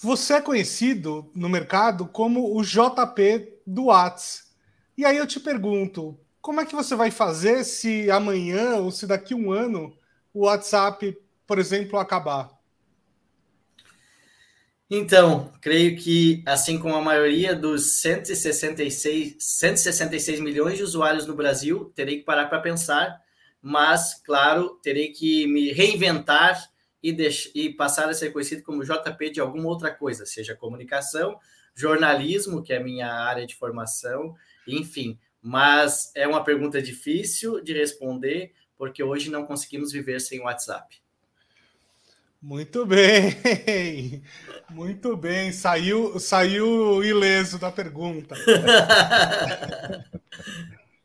Você é conhecido no mercado como o JP do Whats. E aí eu te pergunto, como é que você vai fazer se amanhã ou se daqui a um ano o WhatsApp, por exemplo, acabar? Então, creio que, assim como a maioria dos 166, 166 milhões de usuários no Brasil, terei que parar para pensar, mas, claro, terei que me reinventar e, e passar a ser conhecido como JP de alguma outra coisa, seja comunicação, jornalismo, que é a minha área de formação, enfim. Mas é uma pergunta difícil de responder, porque hoje não conseguimos viver sem WhatsApp. Muito bem, muito bem. Saiu, saiu ileso da pergunta.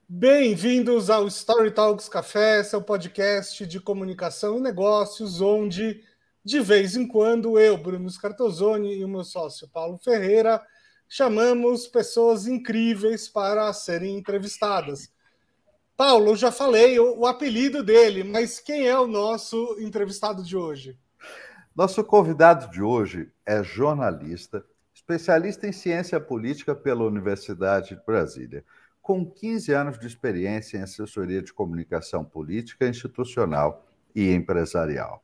Bem-vindos ao Story Talks Café, seu podcast de comunicação e negócios, onde de vez em quando eu, Bruno Scartozoni e o meu sócio Paulo Ferreira chamamos pessoas incríveis para serem entrevistadas. Paulo, eu já falei o, o apelido dele, mas quem é o nosso entrevistado de hoje? Nosso convidado de hoje é jornalista, especialista em ciência política pela Universidade de Brasília, com 15 anos de experiência em assessoria de comunicação política, institucional e empresarial.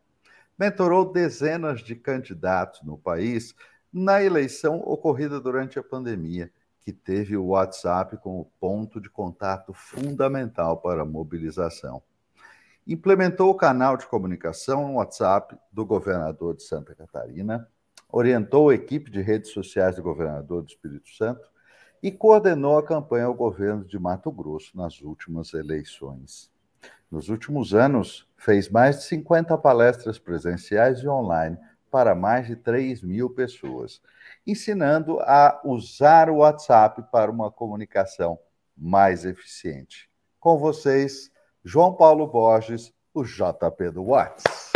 Mentorou dezenas de candidatos no país na eleição ocorrida durante a pandemia, que teve o WhatsApp como ponto de contato fundamental para a mobilização implementou o canal de comunicação no WhatsApp do governador de Santa Catarina, orientou a equipe de redes sociais do governador do Espírito Santo e coordenou a campanha ao governo de Mato Grosso nas últimas eleições. Nos últimos anos, fez mais de 50 palestras presenciais e online para mais de 3 mil pessoas, ensinando a usar o WhatsApp para uma comunicação mais eficiente. Com vocês, João Paulo Borges, o JP do Whats.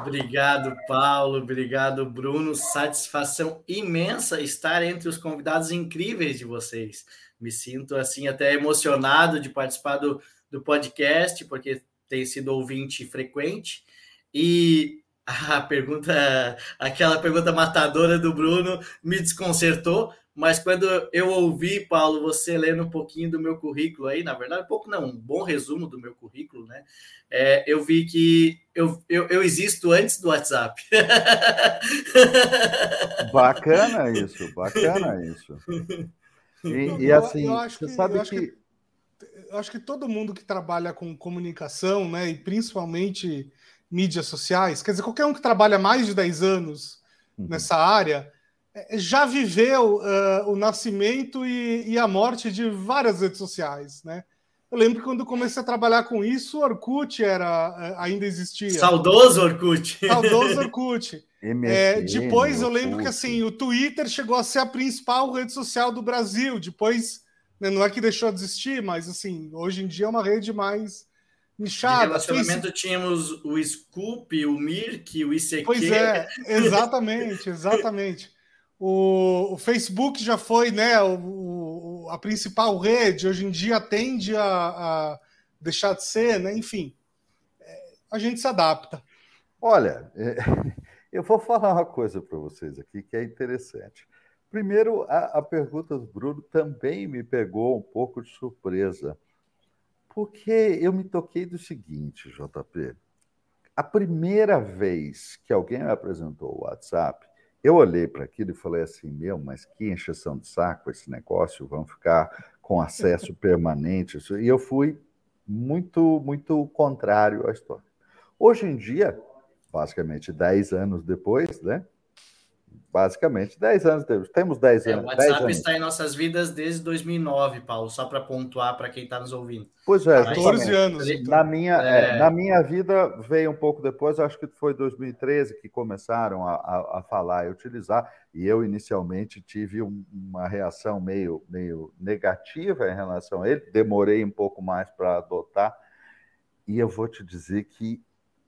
Obrigado, Paulo. Obrigado, Bruno. Satisfação imensa estar entre os convidados incríveis de vocês. Me sinto assim até emocionado de participar do, do podcast, porque tenho sido ouvinte frequente. E a pergunta, aquela pergunta matadora do Bruno me desconcertou, mas quando eu ouvi, Paulo, você lendo um pouquinho do meu currículo aí, na verdade, um pouco não, um bom resumo do meu currículo, né? É, eu vi que eu, eu, eu, existo antes do WhatsApp. Bacana isso, bacana isso. E, e assim, eu, eu você sabe que, que... Eu acho que todo mundo que trabalha com comunicação, né, e principalmente mídias sociais, quer dizer, qualquer um que trabalha mais de 10 anos uhum. nessa área, já viveu uh, o nascimento e, e, a morte de várias redes sociais, né? Eu lembro que quando comecei a trabalhar com isso, o Orkut era, uh, ainda existia. Saudoso Orkut. Saudoso Orkut. é, depois eu lembro que assim, o Twitter chegou a ser a principal rede social do Brasil. Depois, né, não é que deixou de existir, mas assim, hoje em dia é uma rede mais nichada. No relacionamento tínhamos o Scoop, o Mirk, o ICQ. Pois é, exatamente, exatamente. O, o Facebook já foi né, o, o, a principal rede, hoje em dia tende a, a deixar de ser, né? enfim, é, a gente se adapta. Olha, é, eu vou falar uma coisa para vocês aqui que é interessante. Primeiro, a, a pergunta do Bruno também me pegou um pouco de surpresa, porque eu me toquei do seguinte, JP. A primeira vez que alguém me apresentou o WhatsApp, eu olhei para aquilo e falei assim: meu, mas que encheção de saco esse negócio, vamos ficar com acesso permanente. E eu fui muito, muito contrário à história. Hoje em dia, basicamente 10 anos depois, né? Basicamente 10 anos. Temos 10 é, anos. O WhatsApp anos. está em nossas vidas desde 2009, Paulo, só para pontuar para quem está nos ouvindo. Pois é, 14 anos. Então. Na minha, é... É, na minha vida veio um pouco depois, acho que foi 2013 que começaram a, a, a falar e utilizar, e eu inicialmente tive um, uma reação meio, meio negativa em relação a ele, demorei um pouco mais para adotar, e eu vou te dizer que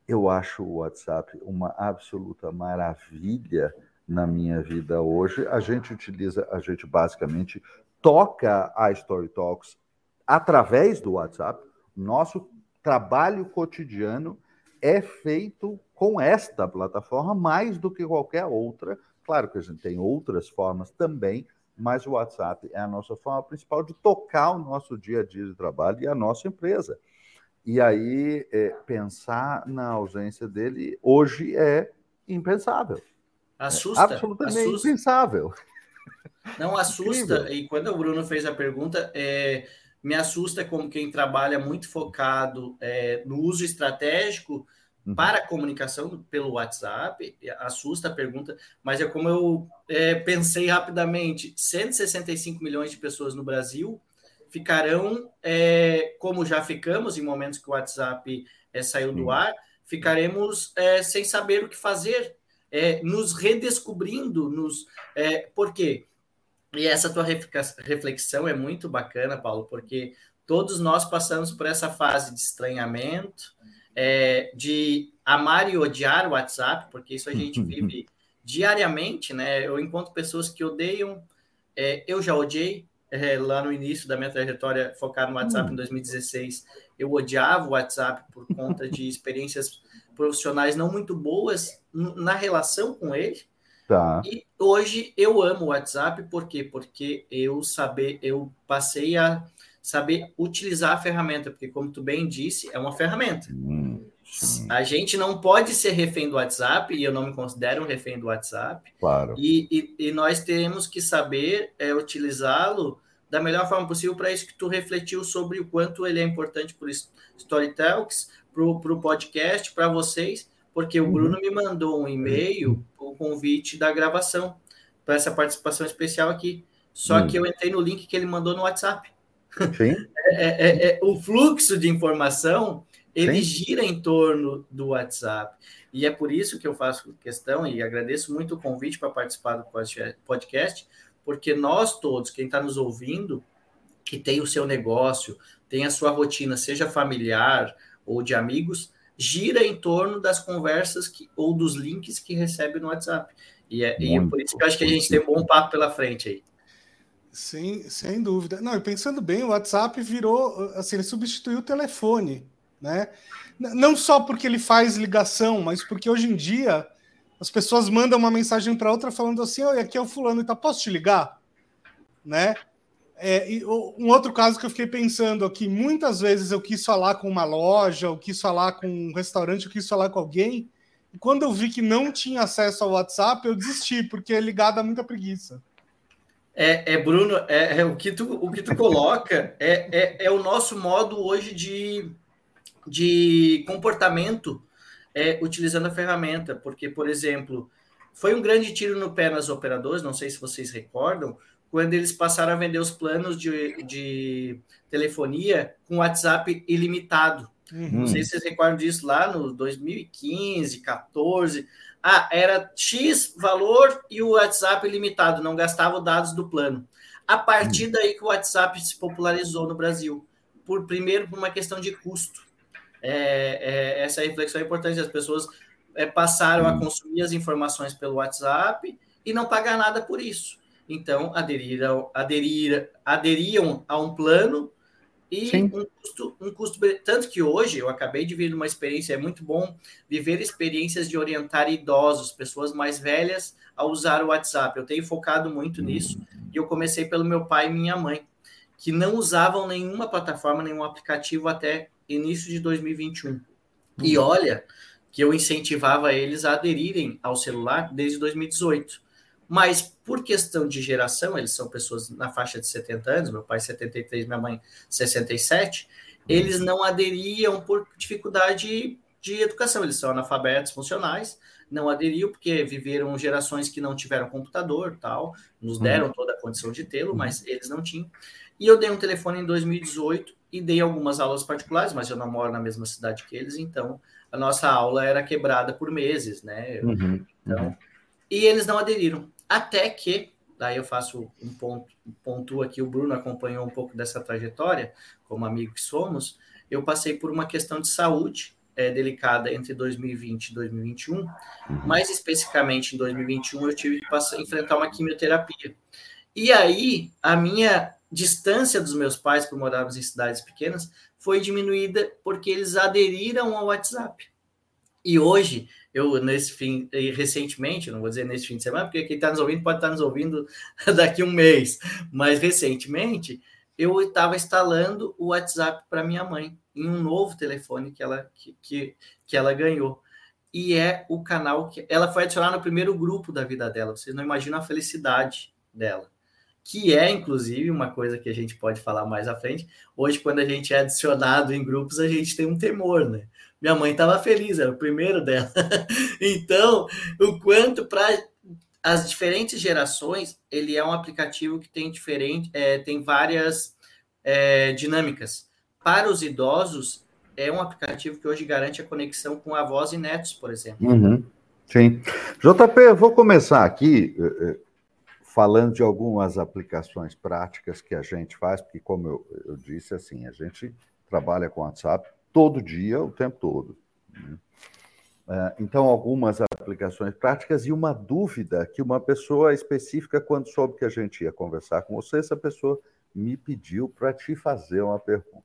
eu acho o WhatsApp uma absoluta maravilha na minha vida hoje. A gente utiliza, a gente basicamente toca a Story Talks através do WhatsApp. Nosso trabalho cotidiano é feito com esta plataforma mais do que qualquer outra. Claro que a gente tem outras formas também, mas o WhatsApp é a nossa forma principal de tocar o nosso dia a dia de trabalho e a nossa empresa. E aí, é, pensar na ausência dele hoje é impensável. Assusta. É absolutamente assusta. impensável. Não assusta. Incrível. E quando o Bruno fez a pergunta, é, me assusta como quem trabalha muito focado é, no uso estratégico uhum. para a comunicação pelo WhatsApp, assusta a pergunta, mas é como eu é, pensei rapidamente: 165 milhões de pessoas no Brasil ficarão, é, como já ficamos em momentos que o WhatsApp é, saiu do ar, ficaremos é, sem saber o que fazer, é, nos redescobrindo, nos, por quê? E essa tua reflexão é muito bacana, Paulo, porque todos nós passamos por essa fase de estranhamento, é, de amar e odiar o WhatsApp, porque isso a gente vive diariamente, né? Eu encontro pessoas que odeiam, é, eu já odiei, é, lá no início da minha trajetória focada no WhatsApp hum. em 2016, eu odiava o WhatsApp por conta de experiências profissionais não muito boas na relação com ele. Tá. E hoje eu amo o WhatsApp, por quê? Porque eu saber, eu passei a saber utilizar a ferramenta, porque como tu bem disse, é uma ferramenta. Hum, a gente não pode ser refém do WhatsApp, e eu não me considero um refém do WhatsApp. Claro. E, e, e nós temos que saber é, utilizá-lo da melhor forma possível para isso que tu refletiu sobre o quanto ele é importante para o Storytelks, para o podcast, para vocês, porque o uhum. Bruno me mandou um e-mail, o convite da gravação para essa participação especial aqui. Só uhum. que eu entrei no link que ele mandou no WhatsApp. Sim. É, é, é, é, o fluxo de informação ele Sim. gira em torno do WhatsApp. E é por isso que eu faço questão e agradeço muito o convite para participar do podcast, porque nós todos, quem está nos ouvindo, que tem o seu negócio, tem a sua rotina, seja familiar ou de amigos, gira em torno das conversas que, ou dos links que recebe no WhatsApp. E é, e é por isso que eu acho que a gente tem um bom papo pela frente aí. Sim, sem dúvida. Não, e pensando bem, o WhatsApp virou, assim, ele substituiu o telefone, né? Não só porque ele faz ligação, mas porque hoje em dia as pessoas mandam uma mensagem para outra falando assim: "Oi, aqui é o fulano, tá, posso te ligar?", né? É, e, um outro caso que eu fiquei pensando aqui, muitas vezes eu quis falar com uma loja, eu quis falar com um restaurante, eu quis falar com alguém, e quando eu vi que não tinha acesso ao WhatsApp, eu desisti, porque é ligado a muita preguiça. É, é Bruno, é, é, o, que tu, o que tu coloca é, é, é o nosso modo hoje de, de comportamento é, utilizando a ferramenta, porque, por exemplo, foi um grande tiro no pé nas operadoras, não sei se vocês recordam, quando eles passaram a vender os planos de, de telefonia com WhatsApp ilimitado. Uhum. Não sei se vocês recordam disso lá no 2015, 14. Ah, era X valor e o WhatsApp ilimitado, não gastava os dados do plano. A partir uhum. daí que o WhatsApp se popularizou no Brasil, por primeiro por uma questão de custo. É, é, essa reflexão é importante. As pessoas é, passaram a uhum. consumir as informações pelo WhatsApp e não pagar nada por isso então aderiram, aderir, aderiam a um plano e um custo, um custo. Tanto que hoje eu acabei de vir uma experiência, é muito bom viver experiências de orientar idosos, pessoas mais velhas, a usar o WhatsApp. Eu tenho focado muito nisso e eu comecei pelo meu pai e minha mãe, que não usavam nenhuma plataforma, nenhum aplicativo até início de 2021. E uhum. olha que eu incentivava eles a aderirem ao celular desde 2018 mas por questão de geração, eles são pessoas na faixa de 70 anos, meu pai 73, minha mãe 67, eles não aderiam por dificuldade de educação, eles são analfabetos funcionais, não aderiam porque viveram gerações que não tiveram computador, tal, nos uhum. deram toda a condição de tê-lo, mas eles não tinham. E eu dei um telefone em 2018 e dei algumas aulas particulares, mas eu não moro na mesma cidade que eles, então a nossa aula era quebrada por meses, né? Uhum. Então, uhum. e eles não aderiram. Até que, daí eu faço um ponto, ponto aqui, o Bruno acompanhou um pouco dessa trajetória, como amigo que somos, eu passei por uma questão de saúde é, delicada entre 2020 e 2021. Uhum. Mais especificamente, em 2021, eu tive que passar, enfrentar uma quimioterapia. E aí, a minha distância dos meus pais, por morarmos em cidades pequenas, foi diminuída porque eles aderiram ao WhatsApp. E hoje, eu nesse fim, recentemente, não vou dizer nesse fim de semana, porque quem está nos ouvindo pode estar tá nos ouvindo daqui a um mês, mas recentemente eu estava instalando o WhatsApp para minha mãe em um novo telefone que ela, que, que, que ela ganhou. E é o canal que ela foi adicionar no primeiro grupo da vida dela. Vocês não imaginam a felicidade dela que é inclusive uma coisa que a gente pode falar mais à frente. Hoje, quando a gente é adicionado em grupos, a gente tem um temor, né? Minha mãe estava feliz, era o primeiro dela. então, o quanto para as diferentes gerações, ele é um aplicativo que tem diferente, é, tem várias é, dinâmicas. Para os idosos, é um aplicativo que hoje garante a conexão com avós e netos, por exemplo. Uhum. Sim. JP, eu vou começar aqui eh, eh, falando de algumas aplicações práticas que a gente faz, porque, como eu, eu disse, assim, a gente trabalha com WhatsApp todo dia, o tempo todo. Né? É, então, algumas aplicações práticas e uma dúvida que uma pessoa específica, quando soube que a gente ia conversar com você, essa pessoa me pediu para te fazer uma pergunta.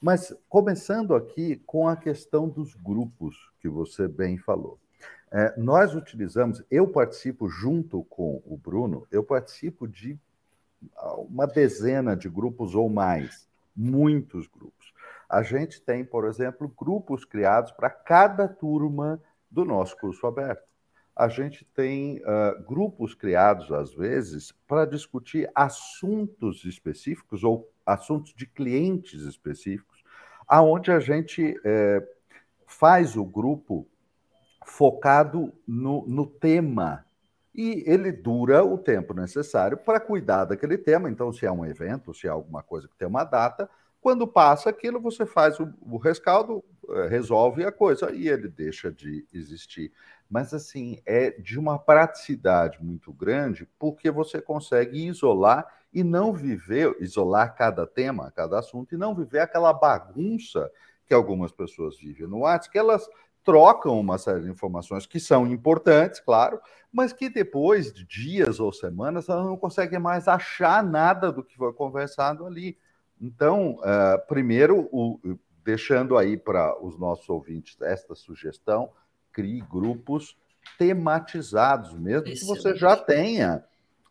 Mas começando aqui com a questão dos grupos que você bem falou. É, nós utilizamos, eu participo junto com o Bruno, eu participo de uma dezena de grupos ou mais, muitos grupos. A gente tem, por exemplo, grupos criados para cada turma do nosso curso aberto. A gente tem uh, grupos criados, às vezes, para discutir assuntos específicos ou assuntos de clientes específicos, aonde a gente faz o grupo focado no, no tema. E ele dura o tempo necessário para cuidar daquele tema. Então, se é um evento, se é alguma coisa que tem uma data, quando passa aquilo, você faz o, o rescaldo, eh, resolve a coisa e ele deixa de existir. Mas, assim, é de uma praticidade muito grande, porque você consegue isolar e não viver, isolar cada tema, cada assunto, e não viver aquela bagunça que algumas pessoas vivem no WhatsApp, que elas trocam uma série de informações que são importantes, claro, mas que depois de dias ou semanas ela não consegue mais achar nada do que foi conversado ali. Então, uh, primeiro, o, deixando aí para os nossos ouvintes esta sugestão, crie grupos tematizados, mesmo que você já tenha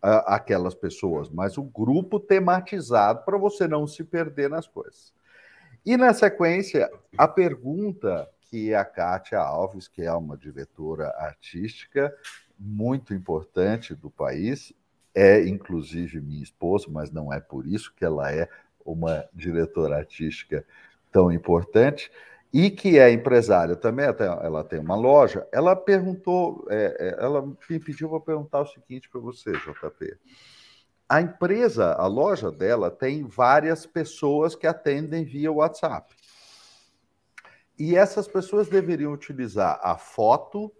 uh, aquelas pessoas, mas o grupo tematizado para você não se perder nas coisas. E na sequência, a pergunta que a Kátia Alves, que é uma diretora artística muito importante do país, é inclusive minha esposa, mas não é por isso que ela é uma diretora artística tão importante, e que é empresária também, ela tem uma loja. Ela perguntou, é, é, ela me pediu para perguntar o seguinte para você, JP. A empresa, a loja dela, tem várias pessoas que atendem via WhatsApp. E essas pessoas deveriam utilizar a foto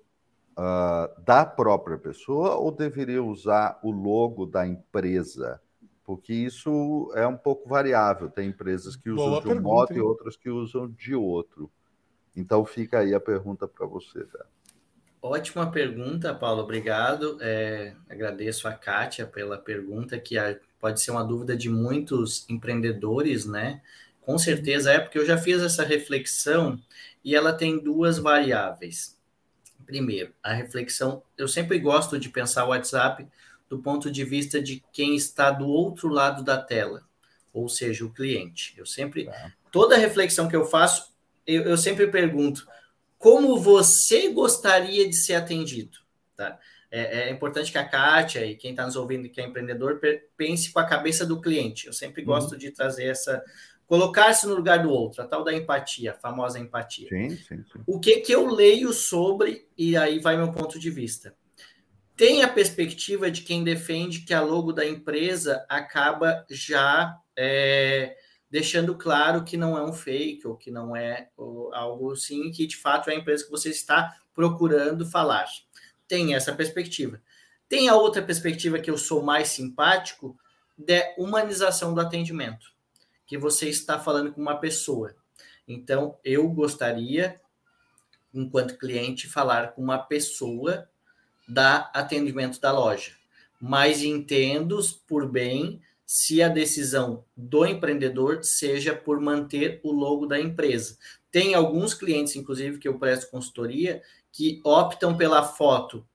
uh, da própria pessoa ou deveriam usar o logo da empresa? Porque isso é um pouco variável. Tem empresas que usam Boa de um pergunta, modo hein? e outras que usam de outro. Então fica aí a pergunta para você, Ótima pergunta, Paulo. Obrigado. É, agradeço a Kátia pela pergunta, que pode ser uma dúvida de muitos empreendedores, né? Com certeza é, porque eu já fiz essa reflexão e ela tem duas variáveis. Primeiro, a reflexão, eu sempre gosto de pensar o WhatsApp do ponto de vista de quem está do outro lado da tela, ou seja, o cliente. Eu sempre, é. toda reflexão que eu faço, eu, eu sempre pergunto como você gostaria de ser atendido, tá? É, é, importante que a Kátia e quem está nos ouvindo que é empreendedor pense com a cabeça do cliente. Eu sempre gosto uhum. de trazer essa, Colocar-se no lugar do outro, a tal da empatia, a famosa empatia. Sim, sim, sim. O que, que eu leio sobre, e aí vai meu ponto de vista. Tem a perspectiva de quem defende que a logo da empresa acaba já é, deixando claro que não é um fake, ou que não é ou, algo assim, que de fato é a empresa que você está procurando falar. Tem essa perspectiva. Tem a outra perspectiva que eu sou mais simpático, de humanização do atendimento que você está falando com uma pessoa. Então, eu gostaria, enquanto cliente, falar com uma pessoa da atendimento da loja. Mas entendo por bem se a decisão do empreendedor seja por manter o logo da empresa. Tem alguns clientes, inclusive, que eu presto consultoria, que optam pela foto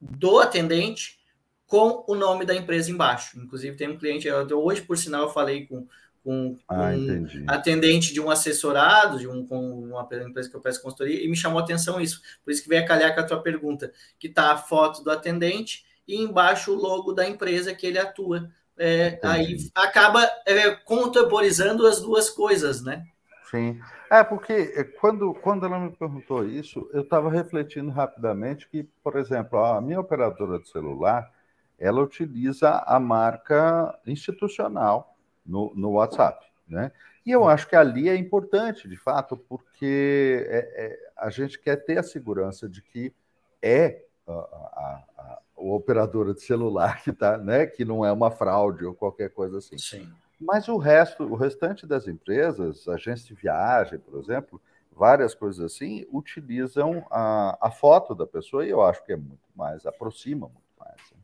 do atendente com o nome da empresa embaixo. Inclusive, tem um cliente, hoje, por sinal, eu falei com, com, ah, um atendente de um assessorado, de um, com uma empresa que eu presto consultoria, e me chamou a atenção isso. Por isso que veio a calhar com a tua pergunta, que está a foto do atendente e embaixo o logo da empresa que ele atua. É, aí acaba é, contemporizando as duas coisas, né? Sim. É, porque é, quando, quando ela me perguntou isso, eu estava refletindo rapidamente que, por exemplo, a minha operadora de celular, ela utiliza a marca institucional no, no WhatsApp, né? E eu acho que ali é importante, de fato, porque é, é, a gente quer ter a segurança de que é a, a, a, a operadora de celular que tá, né? Que não é uma fraude ou qualquer coisa assim. Sim. Mas o resto, o restante das empresas, agências de viagem, por exemplo, várias coisas assim, utilizam a, a foto da pessoa e eu acho que é muito mais, aproxima muito mais. Né?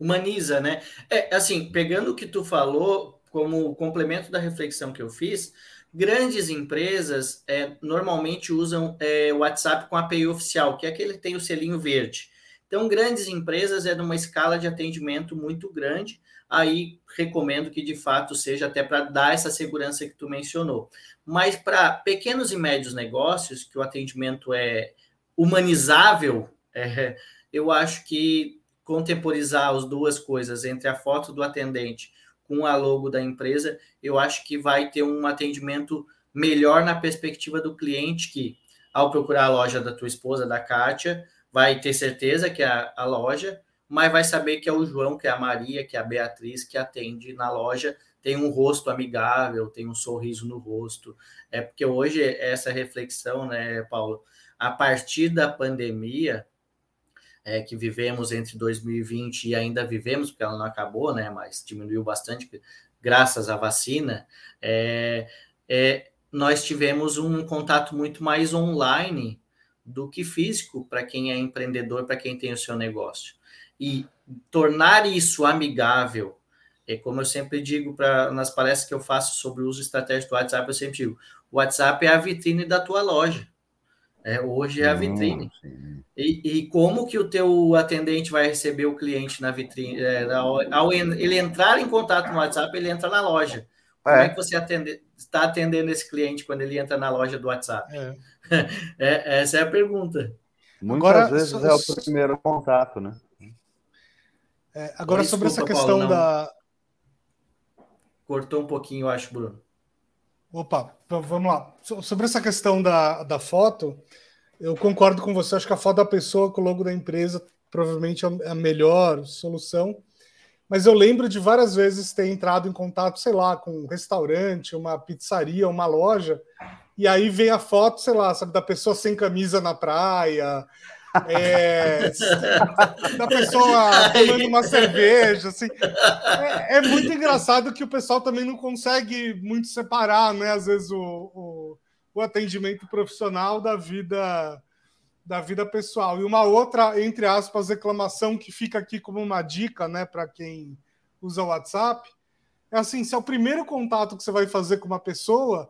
Humaniza, né? É, assim, pegando o que tu falou, como complemento da reflexão que eu fiz, grandes empresas é, normalmente usam é, WhatsApp com API oficial, que é aquele que tem o selinho verde. Então, grandes empresas é numa escala de atendimento muito grande, aí recomendo que de fato seja até para dar essa segurança que tu mencionou. Mas para pequenos e médios negócios, que o atendimento é humanizável, é, eu acho que contemporizar as duas coisas entre a foto do atendente com a logo da empresa, eu acho que vai ter um atendimento melhor na perspectiva do cliente que, ao procurar a loja da tua esposa, da Kátia, vai ter certeza que é a, a loja, mas vai saber que é o João, que é a Maria, que é a Beatriz, que atende na loja, tem um rosto amigável, tem um sorriso no rosto. É porque hoje essa reflexão, né, Paulo, a partir da pandemia é, que vivemos entre 2020 e ainda vivemos, porque ela não acabou, né, mas diminuiu bastante graças à vacina, é, é, nós tivemos um contato muito mais online do que físico para quem é empreendedor, para quem tem o seu negócio e tornar isso amigável, é como eu sempre digo para nas palestras que eu faço sobre o uso estratégico do WhatsApp, eu sempre digo, o WhatsApp é a vitrine da tua loja. É, hoje é a vitrine. e, e, como que o teu atendente vai receber o cliente na vitrine? É, ao, ao, ele entrar em contato no WhatsApp, ele entra na loja. Como é, é que você atende, está atendendo esse cliente quando ele entra na loja do WhatsApp? É. é essa é a pergunta. Muitas Agora, vezes é o primeiro contato, né? É, agora, sobre essa questão Paulo, da. Cortou um pouquinho, eu acho, Bruno. Opa, vamos lá. Sobre essa questão da, da foto, eu concordo com você. Acho que a foto da pessoa com o logo da empresa provavelmente é a melhor solução. Mas eu lembro de várias vezes ter entrado em contato, sei lá, com um restaurante, uma pizzaria, uma loja, e aí vem a foto, sei lá, sabe, da pessoa sem camisa na praia, é, da pessoa tomando uma cerveja, assim. É, é, muito engraçado que o pessoal também não consegue muito separar, né? Às vezes o, o, o, atendimento profissional da vida da vida pessoal. E uma outra, entre aspas, reclamação que fica aqui como uma dica, né, para quem usa o WhatsApp, é assim, se é o primeiro contato que você vai fazer com uma pessoa,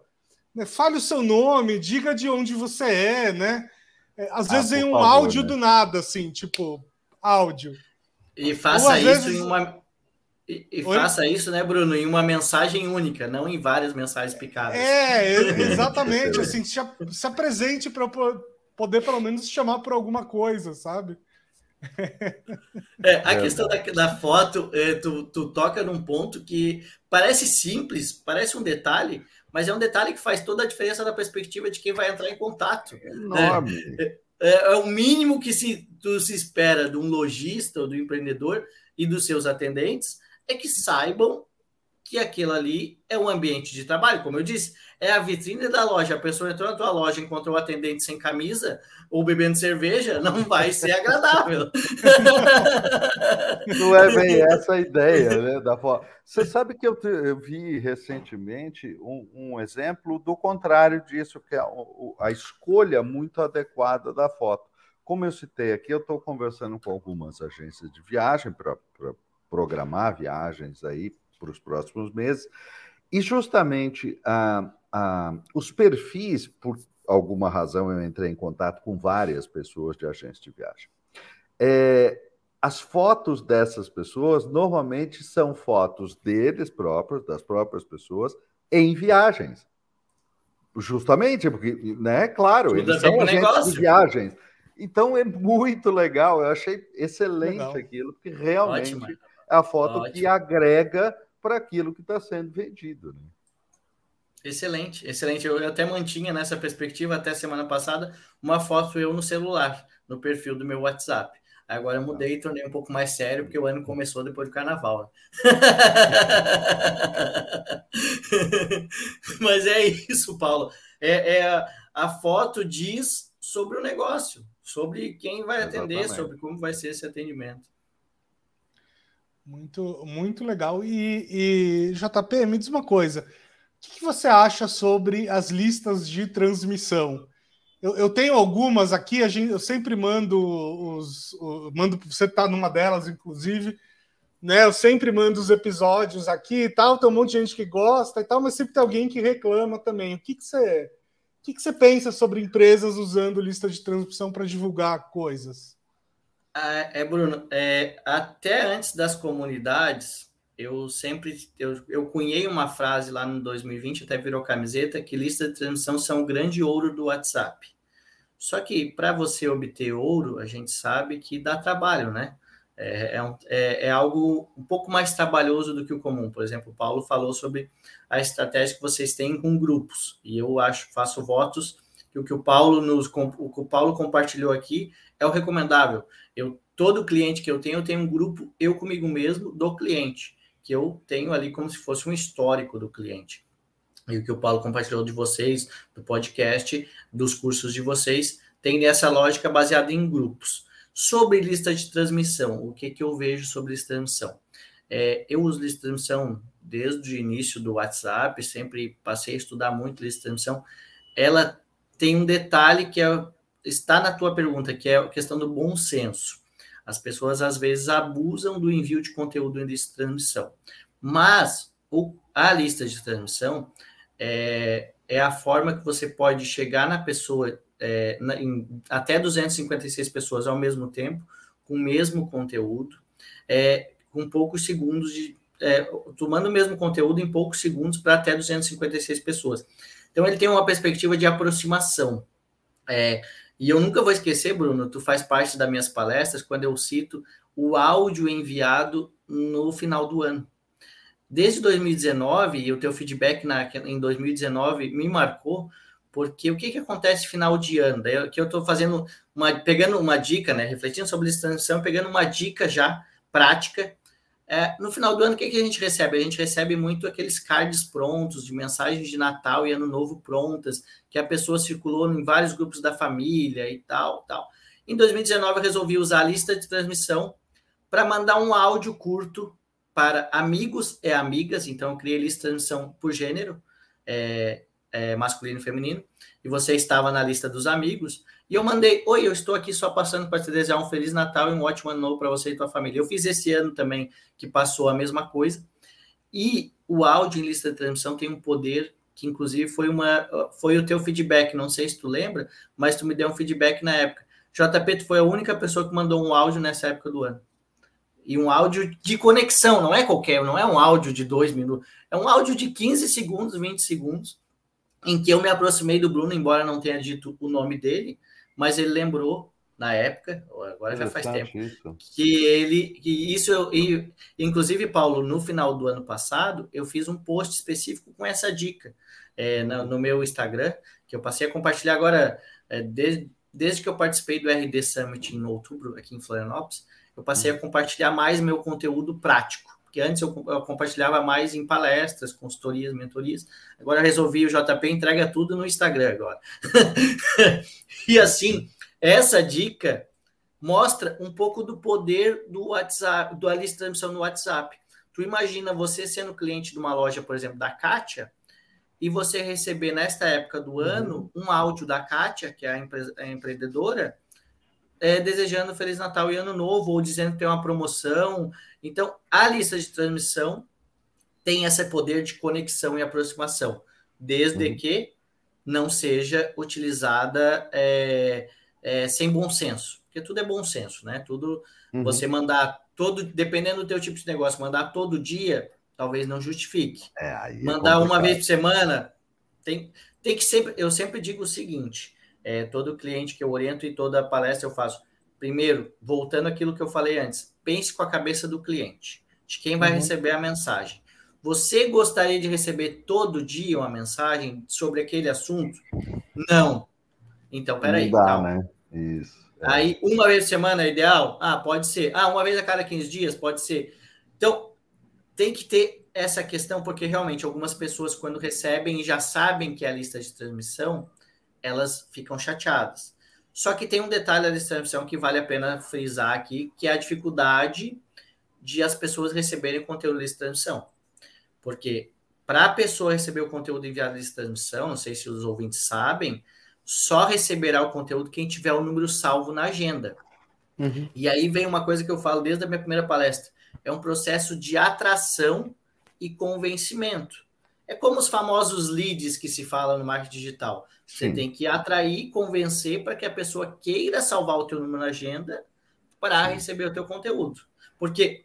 né, fale o seu nome, diga de onde você é, né? É, às ah, vezes vem um favor, áudio né? do nada, assim, tipo, áudio. E faça isso vezes... em uma. E, e faça isso, né, Bruno, em uma mensagem única, não em várias mensagens picadas. É, exatamente. assim, se, se apresente para poder pelo menos chamar por alguma coisa, sabe? É, a é, questão da, da foto, é, tu, tu toca num ponto que parece simples, parece um detalhe, mas é um detalhe que faz toda a diferença da perspectiva de quem vai entrar em contato. É enorme. É, é, é, o mínimo que se, tu se espera de um lojista ou do empreendedor e dos seus atendentes é que saibam que aquilo ali é um ambiente de trabalho, como eu disse, é a vitrine da loja. A pessoa entrou na tua loja, encontrou o atendente sem camisa ou bebendo cerveja, não vai ser agradável. Não é bem essa a ideia, né? Da foto. Você sabe que eu, eu vi recentemente um, um, exemplo do contrário disso, que é a escolha muito adequada da foto. Como eu citei aqui, eu estou conversando com algumas agências de viagem para programar viagens aí para os próximos meses. E justamente ah, ah, os perfis, por alguma razão, eu entrei em contato com várias pessoas de agências de viagem. É, as fotos dessas pessoas normalmente são fotos deles próprios, das próprias pessoas, em viagens. Justamente, porque, né, claro, Tudo eles são agentes de viagens. Então é muito legal, eu achei excelente legal. aquilo, porque realmente Ótimo. é a foto Ótimo. que agrega para aquilo que está sendo vendido. Né? Excelente, excelente. Eu, até mantinha nessa perspectiva até semana passada uma foto eu no celular, no perfil do meu WhatsApp. Agora eu mudei e tornei um pouco mais sério, porque o ano começou depois do carnaval. Né? Mas é isso, Paulo. É, é, a foto diz sobre o negócio, sobre quem vai atender, Exatamente. sobre como vai ser esse atendimento. Muito, muito legal. E, e JP, me diz uma coisa. O que, que você acha sobre as listas de transmissão? Eu, eu, tenho algumas aqui, a gente, eu sempre mando os. O, mando, você está numa delas, inclusive. Né, eu sempre mando os episódios aqui e tal, tem um monte de gente que gosta e tal, mas sempre tem alguém que reclama também. O que, que você. O que, que você pensa sobre empresas usando lista de transmissão para divulgar coisas? É, é Bruno, é, até antes das comunidades, eu sempre eu, eu cunhei uma frase lá no 2020, até virou camiseta, que lista de transmissão são o grande ouro do WhatsApp. Só que para você obter ouro, a gente sabe que dá trabalho, né? É, é, é, é, algo um pouco mais trabalhoso do que o comum. Por exemplo, o Paulo falou sobre a estratégia que vocês têm com grupos, e eu acho, faço votos que o que o Paulo nos o que o Paulo compartilhou aqui é o recomendável. Eu todo cliente que eu tenho, eu tenho um grupo eu comigo mesmo do cliente, que eu tenho ali como se fosse um histórico do cliente e o que o Paulo compartilhou de vocês, do podcast, dos cursos de vocês, tem essa lógica baseada em grupos. Sobre lista de transmissão, o que, que eu vejo sobre lista de transmissão? É, eu uso lista de transmissão desde o início do WhatsApp, sempre passei a estudar muito lista de transmissão. Ela tem um detalhe que é, está na tua pergunta, que é a questão do bom senso. As pessoas às vezes abusam do envio de conteúdo em lista de transmissão. Mas o, a lista de transmissão é, é a forma que você pode chegar na pessoa, é, na, em, até 256 pessoas ao mesmo tempo, com o mesmo conteúdo, é, com poucos segundos de. É, tomando o mesmo conteúdo em poucos segundos para até 256 pessoas. Então, ele tem uma perspectiva de aproximação. É, e eu nunca vou esquecer, Bruno, tu faz parte das minhas palestras quando eu cito o áudio enviado no final do ano. Desde 2019, e o teu feedback na, em 2019 me marcou, porque o que, que acontece final de ano? Daí aqui eu estou fazendo uma, pegando uma dica, né? Refletindo sobre extensão, pegando uma dica já prática. É, no final do ano, o que, que a gente recebe? A gente recebe muito aqueles cards prontos, de mensagens de Natal e Ano Novo prontas, que a pessoa circulou em vários grupos da família e tal, tal. Em 2019, eu resolvi usar a lista de transmissão para mandar um áudio curto para amigos e amigas, então eu criei lista de transmissão por gênero, é, é, masculino e feminino, e você estava na lista dos amigos, e eu mandei, oi, eu estou aqui só passando para te desejar um Feliz Natal e um ótimo ano novo para você e tua família. Eu fiz esse ano também, que passou a mesma coisa, e o áudio em lista de transmissão tem um poder que inclusive foi uma foi o teu feedback, não sei se tu lembra, mas tu me deu um feedback na época. JP, tu foi a única pessoa que mandou um áudio nessa época do ano e um áudio de conexão, não é qualquer, não é um áudio de dois minutos, é um áudio de 15 segundos, 20 segundos, em que eu me aproximei do Bruno, embora não tenha dito o nome dele, mas ele lembrou na época, agora já faz tempo, isso. que ele, que isso eu, e, inclusive Paulo, no final do ano passado, eu fiz um post específico com essa dica é, no, no, meu Instagram, que eu passei a compartilhar agora, é, desde, desde que eu participei do RD Summit em outubro, aqui em Florianópolis, eu passei a uhum. compartilhar mais meu conteúdo prático. Porque antes eu, eu compartilhava mais em palestras, consultorias, mentorias. Agora resolvi o JP entrega tudo no Instagram agora. e assim, essa dica mostra um pouco do poder do WhatsApp, do lista de transmissão no WhatsApp. Tu imagina você sendo cliente de uma loja, por exemplo, da Kátia, e você receber nesta época do ano uhum. um áudio da Kátia, que é a, empre a empreendedora, é, desejando Feliz Natal e Ano Novo, ou dizendo que tem uma promoção. Então, a lista de transmissão tem esse poder de conexão e aproximação, desde uhum. que não seja utilizada é, é, sem bom senso, porque tudo é bom senso, né? Tudo uhum. você mandar todo, dependendo do teu tipo de negócio, mandar todo dia, talvez não justifique. É, é mandar uma vez por semana, tem, tem que sempre, eu sempre digo o seguinte, é, todo cliente que eu oriento e toda palestra eu faço, primeiro, voltando àquilo que eu falei antes, pense com a cabeça do cliente, de quem vai uhum. receber a mensagem. Você gostaria de receber todo dia uma mensagem sobre aquele assunto? Não. Então, peraí. Não dá, calma. né? Isso. É. Aí, uma vez por semana é ideal? Ah, pode ser. Ah, uma vez a cada 15 dias? Pode ser. Então, tem que ter essa questão, porque realmente algumas pessoas, quando recebem e já sabem que é a lista de transmissão, elas ficam chateadas. Só que tem um detalhe da transmissão que vale a pena frisar aqui, que é a dificuldade de as pessoas receberem conteúdo de transmissão. Porque para a pessoa receber o conteúdo enviado de transmissão, não sei se os ouvintes sabem, só receberá o conteúdo quem tiver o número salvo na agenda. Uhum. E aí vem uma coisa que eu falo desde a minha primeira palestra: é um processo de atração e convencimento. É como os famosos leads que se fala no marketing digital. Você Sim. tem que atrair, convencer para que a pessoa queira salvar o teu número na agenda para receber o teu conteúdo. Porque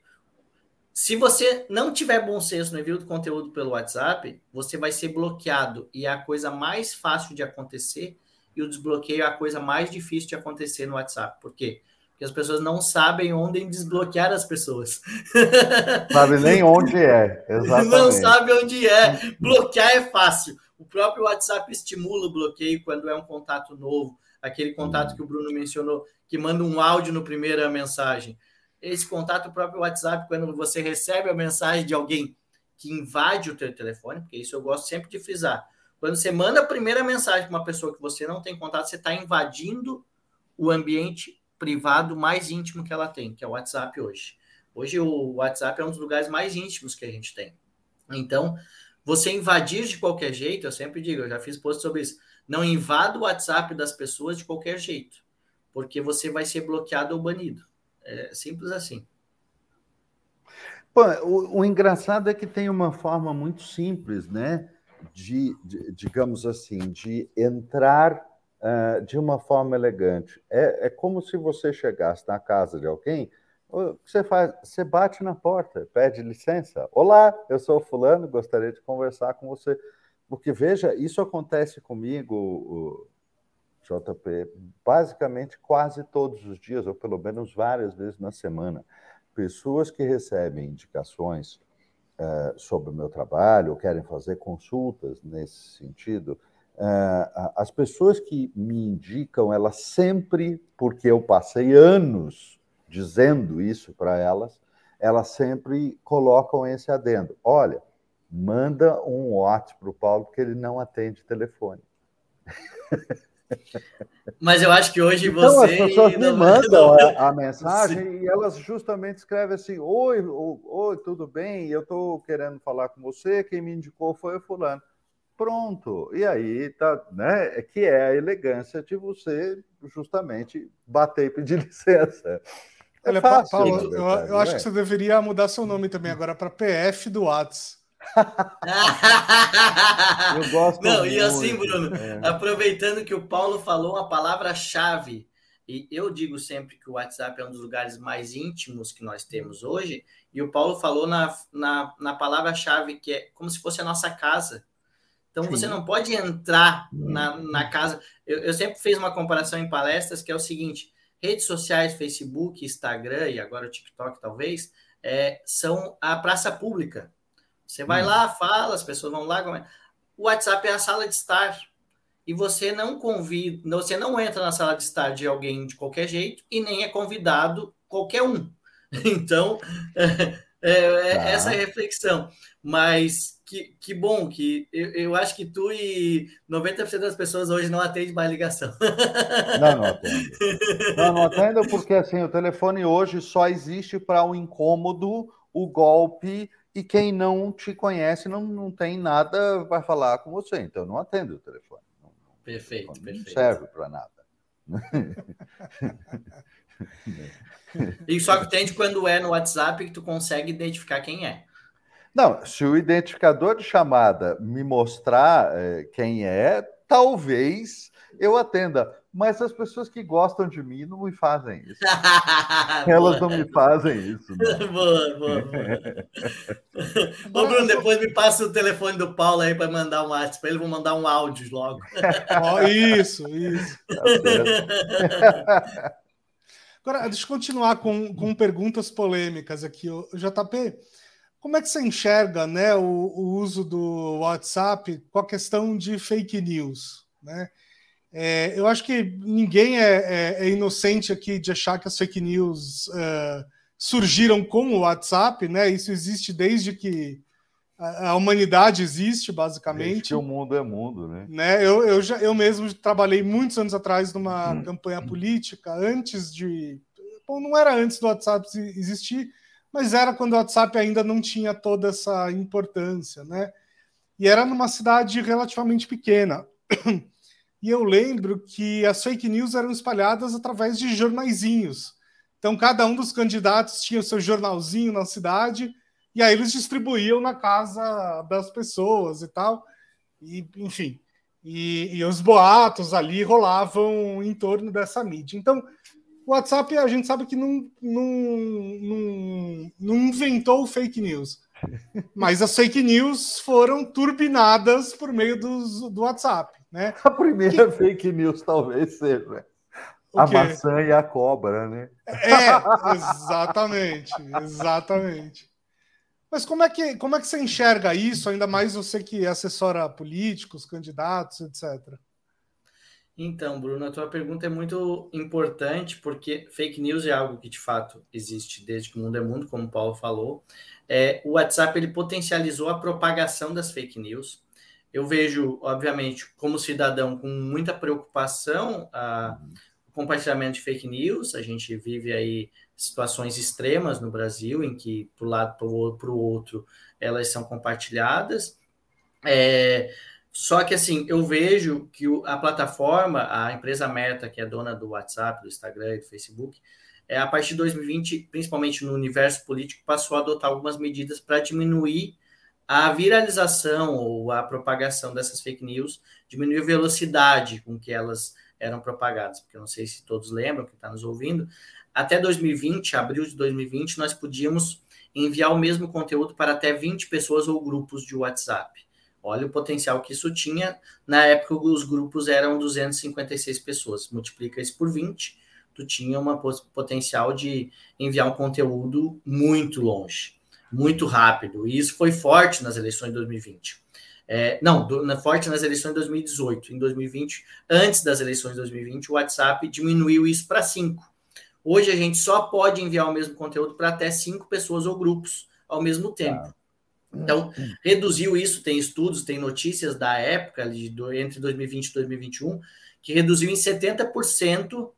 se você não tiver bom senso no envio do conteúdo pelo WhatsApp, você vai ser bloqueado e é a coisa mais fácil de acontecer e o desbloqueio é a coisa mais difícil de acontecer no WhatsApp. Por quê? Porque as pessoas não sabem onde desbloquear as pessoas. Sabe nem onde é, exatamente. Não sabe onde é. Bloquear é fácil. O próprio WhatsApp estimula o bloqueio quando é um contato novo, aquele contato que o Bruno mencionou, que manda um áudio no primeira mensagem. Esse contato o próprio WhatsApp, quando você recebe a mensagem de alguém que invade o teu telefone, porque isso eu gosto sempre de frisar. Quando você manda a primeira mensagem para uma pessoa que você não tem contato, você está invadindo o ambiente privado mais íntimo que ela tem, que é o WhatsApp hoje. Hoje o WhatsApp é um dos lugares mais íntimos que a gente tem. Então, você invadir de qualquer jeito, eu sempre digo, eu já fiz post sobre isso, não invada o WhatsApp das pessoas de qualquer jeito, porque você vai ser bloqueado ou banido. É simples assim. Pô, o, o engraçado é que tem uma forma muito simples, né? de, de digamos assim, de entrar uh, de uma forma elegante. É, é como se você chegasse na casa de alguém, você faz? Você bate na porta, pede licença. Olá, eu sou fulano, gostaria de conversar com você. Porque, veja, isso acontece comigo, JP, basicamente quase todos os dias, ou pelo menos várias vezes na semana. Pessoas que recebem indicações uh, sobre o meu trabalho, ou querem fazer consultas nesse sentido, as pessoas que me indicam, elas sempre, porque eu passei anos dizendo isso para elas, elas sempre colocam esse adendo. Olha, manda um WhatsApp para o Paulo, porque ele não atende telefone. Mas eu acho que hoje então, você. As pessoas me mandam a, a mensagem Sim. e elas justamente escrevem assim: Oi, oi, tudo bem? Eu estou querendo falar com você. Quem me indicou foi o Fulano. Pronto. E aí tá, né? É que é a elegância de você justamente bater e pedir licença. É Olha, fácil, Paulo, eu, eu acho é? que você deveria mudar seu nome também agora para PF do WhatsApp eu gosto Não, muito, e assim, Bruno, é. aproveitando que o Paulo falou a palavra-chave, e eu digo sempre que o WhatsApp é um dos lugares mais íntimos que nós temos hoje, e o Paulo falou na, na, na palavra-chave que é como se fosse a nossa casa. Então Sim. você não pode entrar na, na casa. Eu, eu sempre fiz uma comparação em palestras que é o seguinte: redes sociais, Facebook, Instagram e agora o TikTok, talvez, é, são a praça pública. Você vai hum. lá, fala, as pessoas vão lá. O WhatsApp é a sala de estar. E você não convida, você não entra na sala de estar de alguém de qualquer jeito e nem é convidado qualquer um. Então, é, é, tá. essa é a reflexão. Mas que, que bom que eu, eu acho que tu e 90% das pessoas hoje não atendem mais ligação. Não, não atendo. Não, não atendo porque assim, o telefone hoje só existe para o um incômodo, o golpe e quem não te conhece não, não tem nada para falar com você, então não atende o telefone. Não, perfeito, não perfeito. serve para nada. e só que atende quando é no WhatsApp que tu consegue identificar quem é. Não, se o identificador de chamada me mostrar é, quem é, talvez eu atenda. Mas as pessoas que gostam de mim não me fazem isso. Elas não me fazem isso. Não. boa, boa, boa. Ô, Bruno, depois me passa o telefone do Paulo aí para mandar um WhatsApp para ele, vou mandar um áudio logo. oh, isso, isso. Tá Agora, deixa eu continuar com, com perguntas polêmicas aqui. O JP, como é que você enxerga né, o, o uso do WhatsApp com a questão de fake news? Né? É, eu acho que ninguém é, é, é, inocente aqui de achar que as fake news uh, surgiram com o WhatsApp, né? Isso existe desde que a, humanidade existe, basicamente. Desde que o mundo é mundo, né? né? Eu, eu, já, eu mesmo trabalhei muitos anos atrás numa hum. campanha política, antes de. Bom, não era antes do WhatsApp existir, mas era quando o WhatsApp ainda não tinha toda essa importância, né? E era numa cidade relativamente pequena. E eu lembro que as fake news eram espalhadas através de jornaizinhos. Então, cada um dos candidatos tinha o seu jornalzinho na cidade, e aí eles distribuíam na casa das pessoas e tal. E, enfim, e, e os boatos ali rolavam em torno dessa mídia. Então, o WhatsApp a gente sabe que não, não, não, não inventou fake news. Mas as fake news foram turbinadas por meio do, do WhatsApp. Né? A primeira que... fake news talvez seja a maçã e a cobra, né? É, exatamente, exatamente. Mas como é que como é que você enxerga isso, ainda mais você que assessora políticos, candidatos, etc. Então, Bruno, a tua pergunta é muito importante porque fake news é algo que de fato existe desde que o mundo é mundo, como o Paulo falou. É, o WhatsApp ele potencializou a propagação das fake news eu vejo, obviamente, como cidadão, com muita preocupação a, o compartilhamento de fake news. A gente vive aí situações extremas no Brasil, em que, para um lado para o outro, elas são compartilhadas. É, só que, assim, eu vejo que o, a plataforma, a empresa Meta, que é dona do WhatsApp, do Instagram e do Facebook, é, a partir de 2020, principalmente no universo político, passou a adotar algumas medidas para diminuir a viralização ou a propagação dessas fake news diminuiu a velocidade com que elas eram propagadas, porque eu não sei se todos lembram, que está nos ouvindo, até 2020, abril de 2020, nós podíamos enviar o mesmo conteúdo para até 20 pessoas ou grupos de WhatsApp. Olha o potencial que isso tinha. Na época, os grupos eram 256 pessoas. Multiplica isso por 20, tu tinha um potencial de enviar um conteúdo muito longe muito rápido. E isso foi forte nas eleições de 2020. É, não, do, na, forte nas eleições de 2018. Em 2020, antes das eleições de 2020, o WhatsApp diminuiu isso para cinco. Hoje a gente só pode enviar o mesmo conteúdo para até cinco pessoas ou grupos ao mesmo tempo. Ah. Então, reduziu isso, tem estudos, tem notícias da época, de, do, entre 2020 e 2021, que reduziu em 70%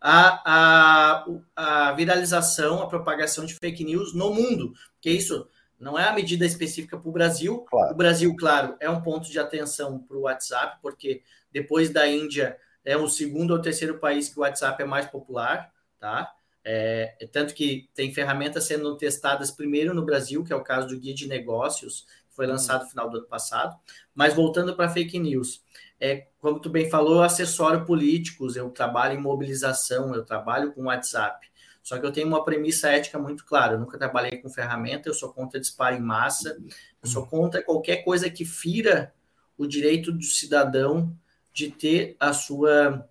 a, a, a viralização, a propagação de fake news no mundo, porque isso não é a medida específica para o Brasil. Claro. O Brasil, claro, é um ponto de atenção para o WhatsApp, porque depois da Índia é o segundo ou terceiro país que o WhatsApp é mais popular, tá? É, é, tanto que tem ferramentas sendo testadas primeiro no Brasil, que é o caso do Guia de Negócios, que foi lançado no final do ano passado. Mas voltando para fake news, é, como tu bem falou, eu assessoro políticos, eu trabalho em mobilização, eu trabalho com WhatsApp. Só que eu tenho uma premissa ética muito clara. Eu nunca trabalhei com ferramenta, eu sou contra disparo em massa, eu sou contra qualquer coisa que fira o direito do cidadão de ter a sua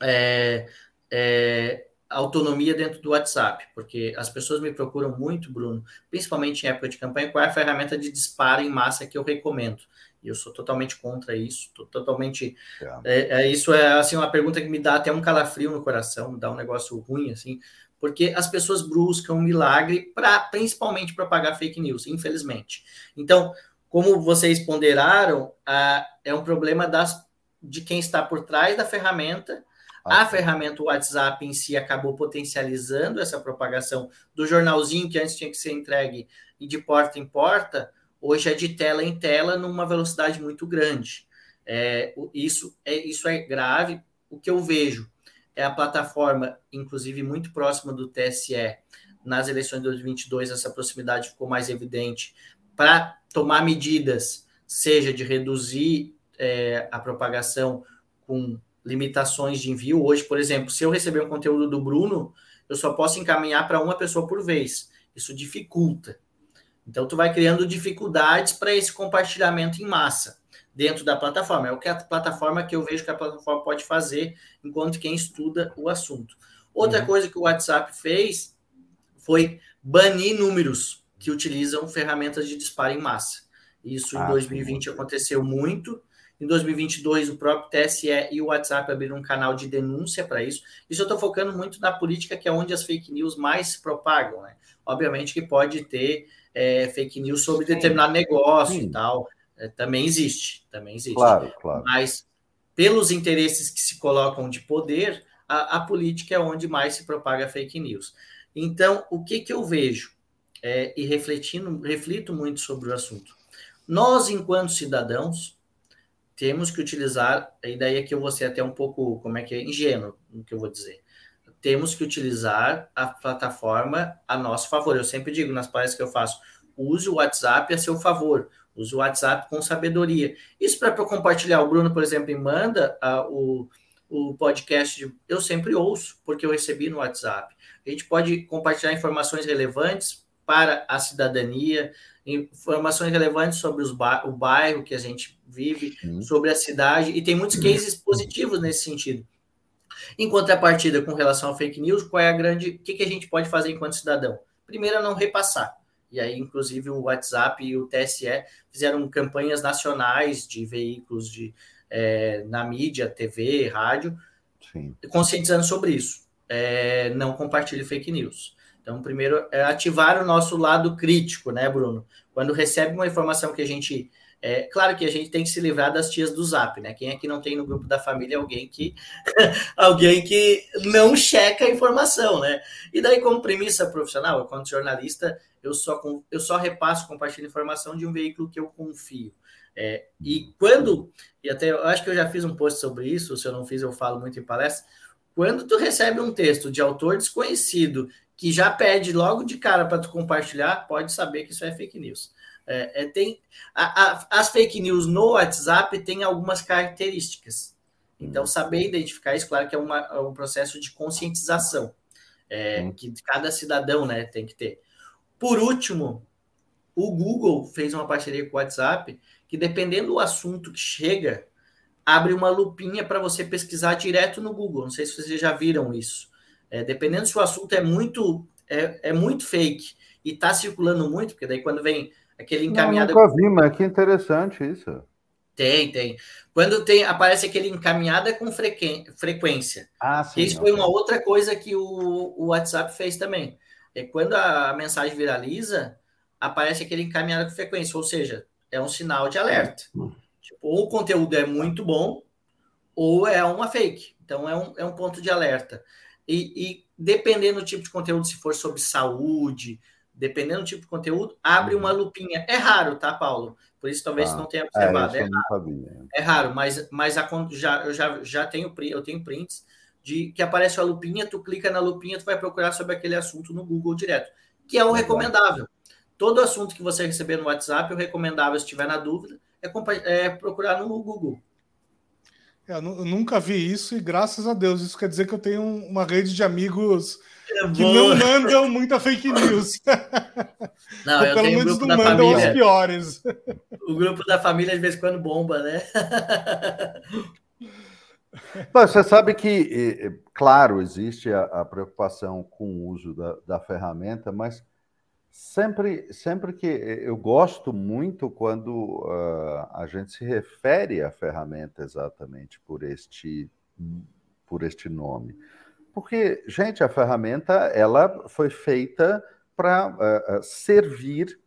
é, é, autonomia dentro do WhatsApp, porque as pessoas me procuram muito, Bruno, principalmente em época de campanha, qual é a ferramenta de disparo em massa que eu recomendo. E eu sou totalmente contra isso, totalmente. É. é. É, isso é assim uma pergunta que me dá até um calafrio no coração, me dá um negócio ruim assim, porque as pessoas buscam um milagre para principalmente propagar fake news, infelizmente. Então, como vocês ponderaram, ah, é um problema das, de quem está por trás da ferramenta. A ferramenta WhatsApp em si acabou potencializando essa propagação do jornalzinho que antes tinha que ser entregue de porta em porta hoje é de tela em tela numa velocidade muito grande. É, isso, é, isso é grave. O que eu vejo é a plataforma, inclusive muito próxima do TSE, nas eleições de 2022, essa proximidade ficou mais evidente, para tomar medidas, seja de reduzir é, a propagação com limitações de envio. Hoje, por exemplo, se eu receber um conteúdo do Bruno, eu só posso encaminhar para uma pessoa por vez. Isso dificulta. Então, tu vai criando dificuldades para esse compartilhamento em massa dentro da plataforma. É o que a plataforma que eu vejo que a plataforma pode fazer enquanto quem estuda o assunto. Outra uhum. coisa que o WhatsApp fez foi banir números que utilizam ferramentas de disparo em massa. Isso ah, em 2020 sim. aconteceu muito. Em 2022, o próprio TSE e o WhatsApp abriram um canal de denúncia para isso. Isso eu estou focando muito na política, que é onde as fake news mais se propagam. Né? Obviamente que pode ter é, fake news sobre sim. determinado negócio sim. e tal. É, também existe, também existe. Claro, claro. Mas pelos interesses que se colocam de poder, a, a política é onde mais se propaga fake news. Então, o que, que eu vejo? É, e refletindo, reflito muito sobre o assunto. Nós, enquanto cidadãos, temos que utilizar, e daí que eu vou ser até um pouco, como é que é, ingênuo no que eu vou dizer. Temos que utilizar a plataforma a nosso favor. Eu sempre digo nas palestras que eu faço, use o WhatsApp a seu favor, use o WhatsApp com sabedoria. Isso para compartilhar. O Bruno, por exemplo, me manda uh, o, o podcast, eu sempre ouço, porque eu recebi no WhatsApp. A gente pode compartilhar informações relevantes para a cidadania, informações relevantes sobre ba o bairro que a gente vive, sobre a cidade, e tem muitos cases positivos nesse sentido. Em contrapartida, com relação ao fake news, qual é a grande. O que, que a gente pode fazer enquanto cidadão? Primeiro, é não repassar. E aí, inclusive, o WhatsApp e o TSE fizeram campanhas nacionais de veículos de, é, na mídia, TV, rádio, Sim. conscientizando sobre isso. É, não compartilhe fake news. Então, primeiro, é ativar o nosso lado crítico, né, Bruno? Quando recebe uma informação que a gente. É, claro que a gente tem que se livrar das tias do Zap, né? Quem é que não tem no grupo da família alguém que alguém que não checa a informação, né? E daí, como premissa profissional, quanto jornalista, eu só, eu só repasso, compartilho informação de um veículo que eu confio. É, e quando, e até eu acho que eu já fiz um post sobre isso, se eu não fiz, eu falo muito em palestra. Quando tu recebe um texto de autor desconhecido que já pede logo de cara para tu compartilhar, pode saber que isso é fake news. É, é, tem a, a, as fake news no WhatsApp têm algumas características. Então, saber identificar isso, claro que é, uma, é um processo de conscientização é, que cada cidadão né, tem que ter. Por último, o Google fez uma parceria com o WhatsApp que, dependendo do assunto que chega, abre uma lupinha para você pesquisar direto no Google. Não sei se vocês já viram isso. É, dependendo se o assunto é muito é, é muito fake e está circulando muito, porque daí quando vem aquele encaminhado. Não, nunca vi, mas que interessante isso. Tem, tem. Quando tem, aparece aquele encaminhada com frequência. Ah, sim. Isso foi uma outra coisa que o, o WhatsApp fez também. É quando a mensagem viraliza, aparece aquele encaminhado com frequência, ou seja, é um sinal de alerta. Hum. Tipo, ou o conteúdo é muito bom, ou é uma fake. Então é um, é um ponto de alerta. E, e, dependendo do tipo de conteúdo, se for sobre saúde, dependendo do tipo de conteúdo, abre uma uhum. lupinha. É raro, tá, Paulo? Por isso talvez ah, não tenha observado. É, é raro. é raro, mas, mas a, já, eu já, já tenho, eu tenho prints de que aparece a lupinha, tu clica na lupinha, tu vai procurar sobre aquele assunto no Google direto, que é o recomendável. Todo assunto que você receber no WhatsApp, o recomendável, se tiver na dúvida, é, é procurar no Google. É, eu nunca vi isso e graças a Deus. Isso quer dizer que eu tenho uma rede de amigos é que não mandam muita fake news. Não, Ou pelo menos não mandam família. os piores. O grupo da família de vez em quando bomba, né? você sabe que, claro, existe a, a preocupação com o uso da, da ferramenta, mas Sempre, sempre que eu gosto muito quando uh, a gente se refere à ferramenta exatamente por este, por este nome. Porque, gente, a ferramenta ela foi feita para uh, uh, servir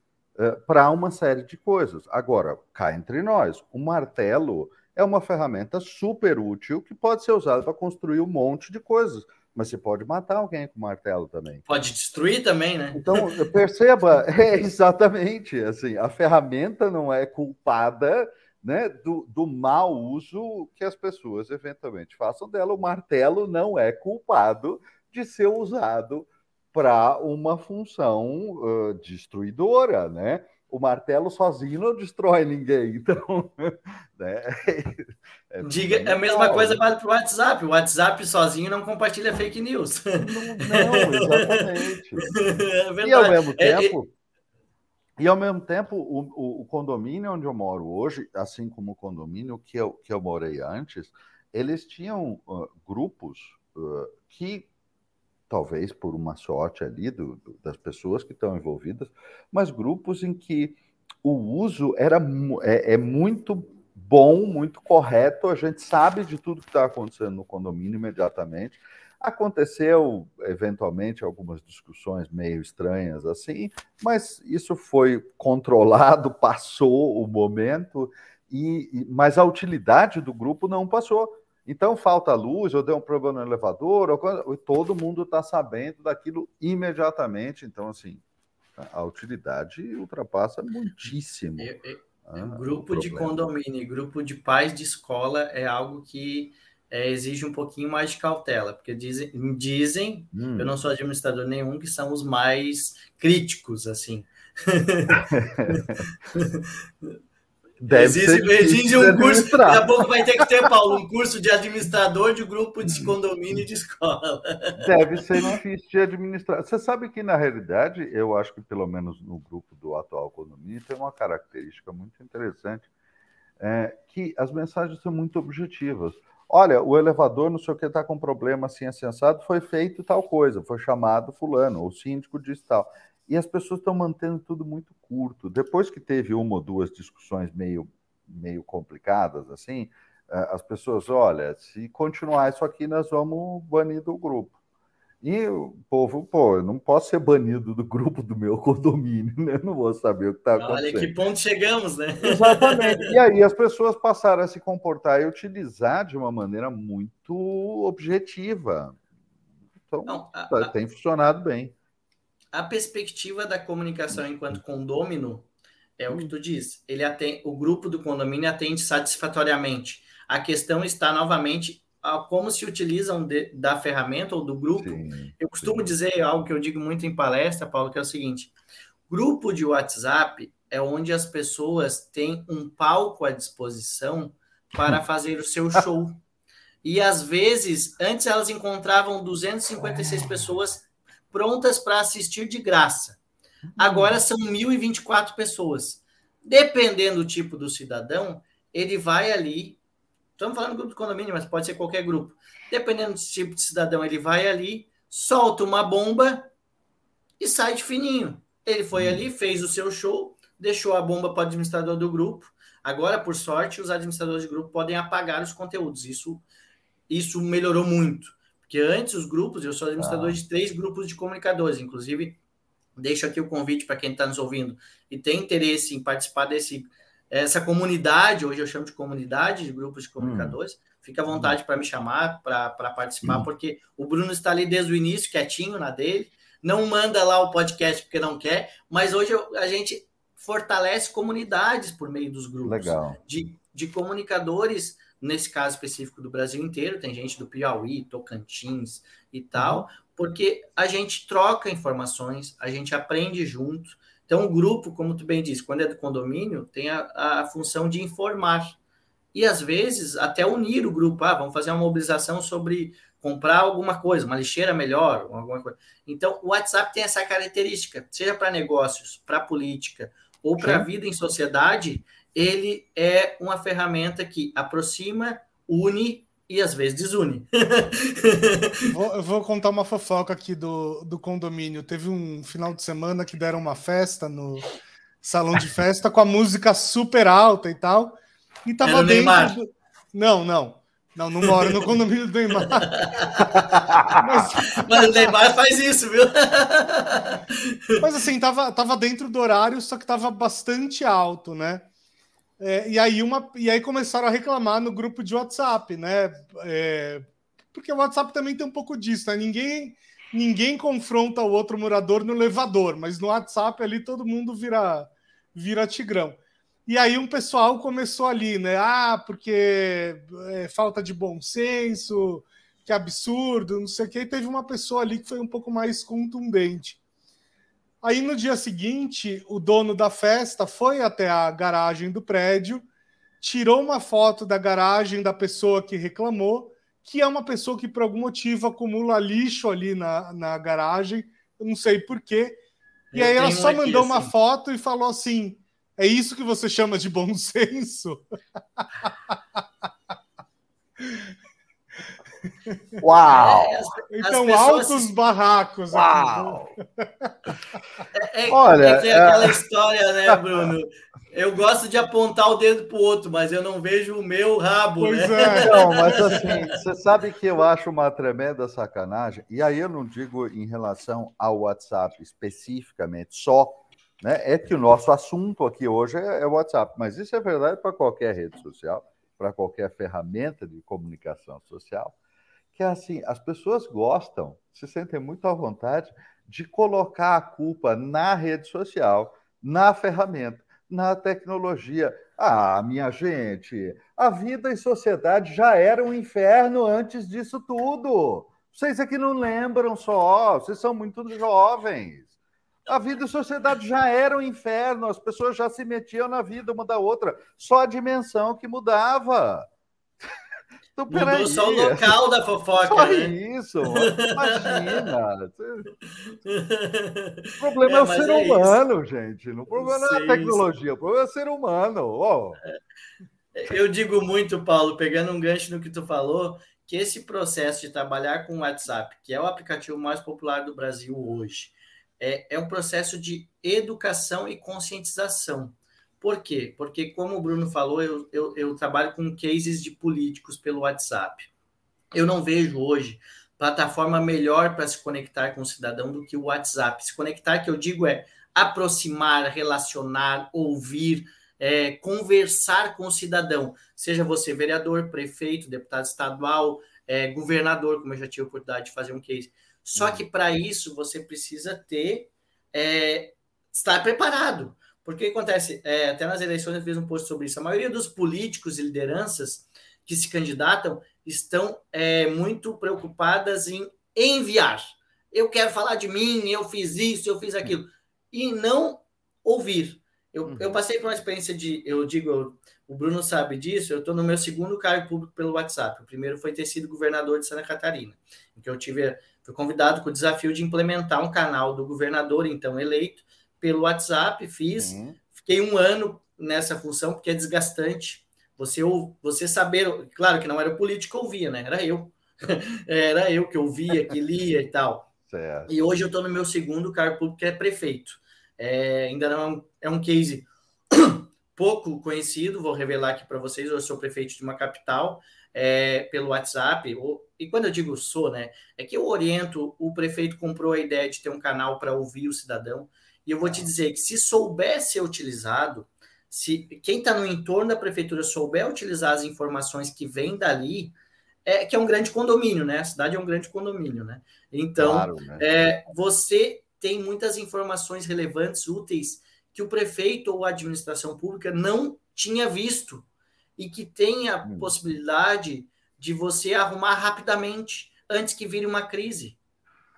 para uma série de coisas. Agora, cá entre nós, o martelo é uma ferramenta super útil que pode ser usada para construir um monte de coisas mas você pode matar alguém com martelo também. Pode destruir também, né? Então, perceba, é exatamente assim, a ferramenta não é culpada né, do, do mau uso que as pessoas eventualmente façam dela. O martelo não é culpado de ser usado para uma função uh, destruidora, né? O martelo sozinho não destrói ninguém. Então, né? é, Diga, a mesma coisa vale para o WhatsApp. O WhatsApp sozinho não compartilha fake news. Não, não exatamente. É e ao mesmo é, tempo. É, e ao mesmo tempo, o, o, o, condomínio onde eu moro hoje, assim como o condomínio que eu, que eu morei antes, eles tinham uh, grupos uh, que, talvez por uma sorte ali do, do, das pessoas que estão envolvidas, mas grupos em que o uso era é, é muito bom, muito correto, a gente sabe de tudo que está acontecendo no condomínio imediatamente. Aconteceu, eventualmente, algumas discussões meio estranhas assim, mas isso foi controlado, passou o momento, e, mas a utilidade do grupo não passou. Então falta luz, ou deu um problema no elevador, ou, todo mundo está sabendo daquilo imediatamente. Então, assim, a utilidade ultrapassa muitíssimo. Eu, eu, ah, grupo de condomínio, grupo de pais de escola é algo que é, exige um pouquinho mais de cautela, porque dizem, dizem hum. eu não sou administrador nenhum, que são os mais críticos, assim. Deve existe, existe um curso, daqui a pouco vai ter que ter, Paulo, um curso de administrador de grupo de condomínio de escola. Deve ser difícil de administrar. Você sabe que, na realidade, eu acho que pelo menos no grupo do atual condomínio tem uma característica muito interessante, é, que as mensagens são muito objetivas. Olha, o elevador, não sei o que, está com problema assim, sensado, foi feito tal coisa, foi chamado fulano, o síndico disse tal. E as pessoas estão mantendo tudo muito curto. Depois que teve uma ou duas discussões meio, meio complicadas, assim, as pessoas, olha, se continuar isso aqui, nós vamos banir do grupo. E o povo, pô, eu não posso ser banido do grupo do meu condomínio, né? Não vou saber o que está acontecendo. Olha que ponto chegamos, né? Exatamente. E aí as pessoas passaram a se comportar e utilizar de uma maneira muito objetiva. Então, não, a, tá, a, tem funcionado bem. A perspectiva da comunicação enquanto condômino é o que tu diz. Ele atende, o grupo do condomínio atende satisfatoriamente. A questão está novamente como se utilizam de, da ferramenta ou do grupo. Sim, eu costumo sim. dizer algo que eu digo muito em palestra, Paulo, que é o seguinte: grupo de WhatsApp é onde as pessoas têm um palco à disposição para fazer o seu show. E às vezes, antes elas encontravam 256 pessoas prontas para assistir de graça. Agora são 1.024 pessoas. Dependendo do tipo do cidadão, ele vai ali Estamos falando do grupo de condomínio, mas pode ser qualquer grupo. Dependendo do tipo de cidadão, ele vai ali, solta uma bomba e sai de fininho. Ele foi hum. ali, fez o seu show, deixou a bomba para o administrador do grupo. Agora, por sorte, os administradores de grupo podem apagar os conteúdos. Isso, isso melhorou muito. Porque antes os grupos, eu sou administrador ah. de três grupos de comunicadores, inclusive deixo aqui o convite para quem está nos ouvindo e tem interesse em participar desse essa comunidade, hoje eu chamo de comunidade de grupos de comunicadores, hum. fica à vontade para me chamar, para participar, hum. porque o Bruno está ali desde o início, quietinho na dele, não manda lá o podcast porque não quer, mas hoje a gente fortalece comunidades por meio dos grupos Legal. De, de comunicadores, nesse caso específico do Brasil inteiro, tem gente do Piauí, Tocantins e tal, uhum. porque a gente troca informações, a gente aprende junto, então, o grupo, como tu bem disse, quando é do condomínio, tem a, a função de informar. E, às vezes, até unir o grupo. Ah, vamos fazer uma mobilização sobre comprar alguma coisa, uma lixeira melhor, alguma coisa. Então, o WhatsApp tem essa característica, seja para negócios, para política ou para a vida em sociedade, ele é uma ferramenta que aproxima, une e às vezes desune. vou, eu vou contar uma fofoca aqui do, do condomínio. Teve um final de semana que deram uma festa no salão de festa com a música super alta e tal. E tava dentro. Do... Não, não. Não, não moro no condomínio do Neymar. Mas... Mas o Neymar faz isso, viu? Mas assim, tava, tava dentro do horário, só que tava bastante alto, né? É, e, aí uma, e aí começaram a reclamar no grupo de WhatsApp, né? É, porque o WhatsApp também tem um pouco disso, né? Ninguém, ninguém confronta o outro morador no elevador, mas no WhatsApp ali todo mundo vira, vira tigrão. E aí um pessoal começou ali, né? Ah, porque é falta de bom senso, que absurdo, não sei o que. E teve uma pessoa ali que foi um pouco mais contundente. Aí no dia seguinte, o dono da festa foi até a garagem do prédio, tirou uma foto da garagem da pessoa que reclamou, que é uma pessoa que por algum motivo acumula lixo ali na, na garagem, eu não sei porquê. E eu aí ela só mandou assim. uma foto e falou assim: é isso que você chama de bom senso? Uau! É, as, então, as altos se... barracos. Uau! É, é, Olha, é, é aquela história, né, Bruno? Eu gosto de apontar o dedo para o outro, mas eu não vejo o meu rabo, pois né? É. Não, mas assim, você sabe que eu acho uma tremenda sacanagem, e aí eu não digo em relação ao WhatsApp especificamente, só, né? É que o nosso assunto aqui hoje é o WhatsApp, mas isso é verdade para qualquer rede social, para qualquer ferramenta de comunicação social que é assim, as pessoas gostam, se sentem muito à vontade de colocar a culpa na rede social, na ferramenta, na tecnologia. Ah, minha gente, a vida e sociedade já era um inferno antes disso tudo. Vocês aqui não lembram só, vocês são muito jovens. A vida e sociedade já era um inferno, as pessoas já se metiam na vida uma da outra, só a dimensão que mudava. Então, Mudou só o local da fofoca. Só né? isso, imagina. o problema é, é o ser é humano, isso. gente. O problema não é a tecnologia, o problema é o ser humano. Oh. Eu digo muito, Paulo, pegando um gancho no que tu falou, que esse processo de trabalhar com o WhatsApp, que é o aplicativo mais popular do Brasil hoje, é, é um processo de educação e conscientização. Por quê? Porque, como o Bruno falou, eu, eu, eu trabalho com cases de políticos pelo WhatsApp. Eu não vejo hoje plataforma melhor para se conectar com o cidadão do que o WhatsApp. Se conectar, que eu digo, é aproximar, relacionar, ouvir, é, conversar com o cidadão. Seja você vereador, prefeito, deputado estadual, é, governador, como eu já tive a oportunidade de fazer um case. Só uhum. que para isso você precisa ter é, estar preparado. Porque acontece, é, até nas eleições eu fiz um post sobre isso, a maioria dos políticos e lideranças que se candidatam estão é, muito preocupadas em enviar. Eu quero falar de mim, eu fiz isso, eu fiz aquilo. E não ouvir. Eu, uhum. eu passei por uma experiência de, eu digo, eu, o Bruno sabe disso, eu estou no meu segundo cargo público pelo WhatsApp. O primeiro foi ter sido governador de Santa Catarina, em que eu tive, fui convidado com o desafio de implementar um canal do governador, então eleito, pelo WhatsApp, fiz. Uhum. Fiquei um ano nessa função, porque é desgastante. Você, você saber, claro que não era o político que ouvia, né? Era eu. era eu que ouvia, que lia e tal. Certo. E hoje eu estou no meu segundo cargo público, que é prefeito. É, ainda não é um, é um case pouco conhecido, vou revelar aqui para vocês. Eu sou prefeito de uma capital é, pelo WhatsApp. E quando eu digo sou, né? É que eu oriento, o prefeito comprou a ideia de ter um canal para ouvir o cidadão. E eu vou te dizer que se souber ser utilizado, se quem está no entorno da prefeitura souber utilizar as informações que vêm dali, é que é um grande condomínio, né? A cidade é um grande condomínio, né? Então, claro, né? É, você tem muitas informações relevantes, úteis, que o prefeito ou a administração pública não tinha visto e que tem a hum. possibilidade de você arrumar rapidamente antes que vire uma crise.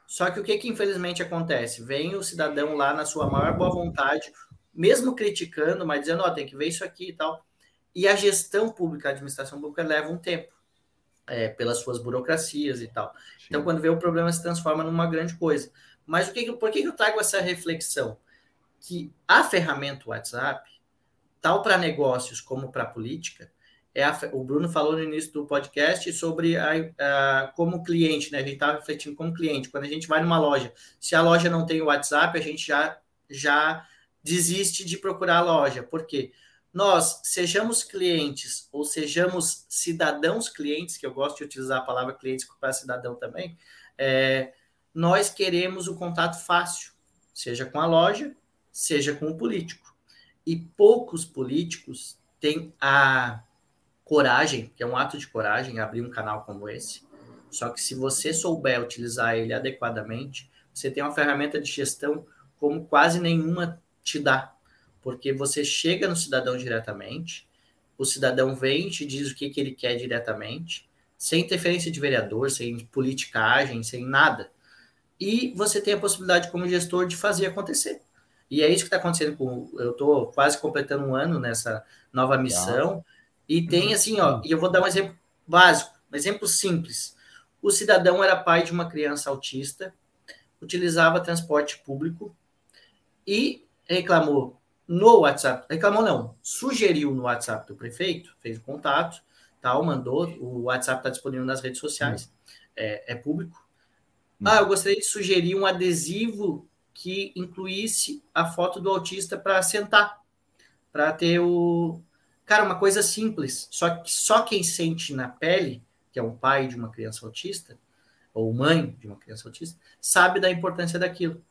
Só que o que, que infelizmente acontece? Vem o cidadão lá na sua maior boa vontade, mesmo criticando, mas dizendo, ó, oh, tem que ver isso aqui e tal. E a gestão pública, a administração pública leva um tempo, é, pelas suas burocracias e tal. Sim. Então, quando vê o problema se transforma numa grande coisa. Mas o que, por que eu trago essa reflexão? Que a ferramenta WhatsApp, tal para negócios como para política, é a, o Bruno falou no início do podcast sobre a, a, como cliente, né? A gente estava refletindo como cliente. Quando a gente vai numa loja, se a loja não tem o WhatsApp, a gente já, já desiste de procurar a loja. Por quê? Nós, sejamos clientes ou sejamos cidadãos clientes, que eu gosto de utilizar a palavra clientes para cidadão também, é, nós queremos o contato fácil, seja com a loja, seja com o político. E poucos políticos têm a coragem, que é um ato de coragem abrir um canal como esse. Só que se você souber utilizar ele adequadamente, você tem uma ferramenta de gestão como quase nenhuma te dá. Porque você chega no cidadão diretamente, o cidadão vem e te diz o que, que ele quer diretamente, sem interferência de vereador, sem politicagem, sem nada. e você tem a possibilidade, como gestor, de fazer acontecer. E é isso que está acontecendo com. Eu estou quase completando um ano nessa nova missão. E tem assim, ó, e eu vou dar um exemplo básico, um exemplo simples. O cidadão era pai de uma criança autista, utilizava transporte público e reclamou no WhatsApp, reclamou não, sugeriu no WhatsApp do prefeito, fez o contato, tal, mandou, o WhatsApp está disponível nas redes sociais, é, é público. Ah, eu gostaria de sugerir um adesivo que incluísse a foto do autista para sentar, para ter o. Cara, uma coisa simples, só que só quem sente na pele, que é um pai de uma criança autista, ou mãe de uma criança autista, sabe da importância daquilo.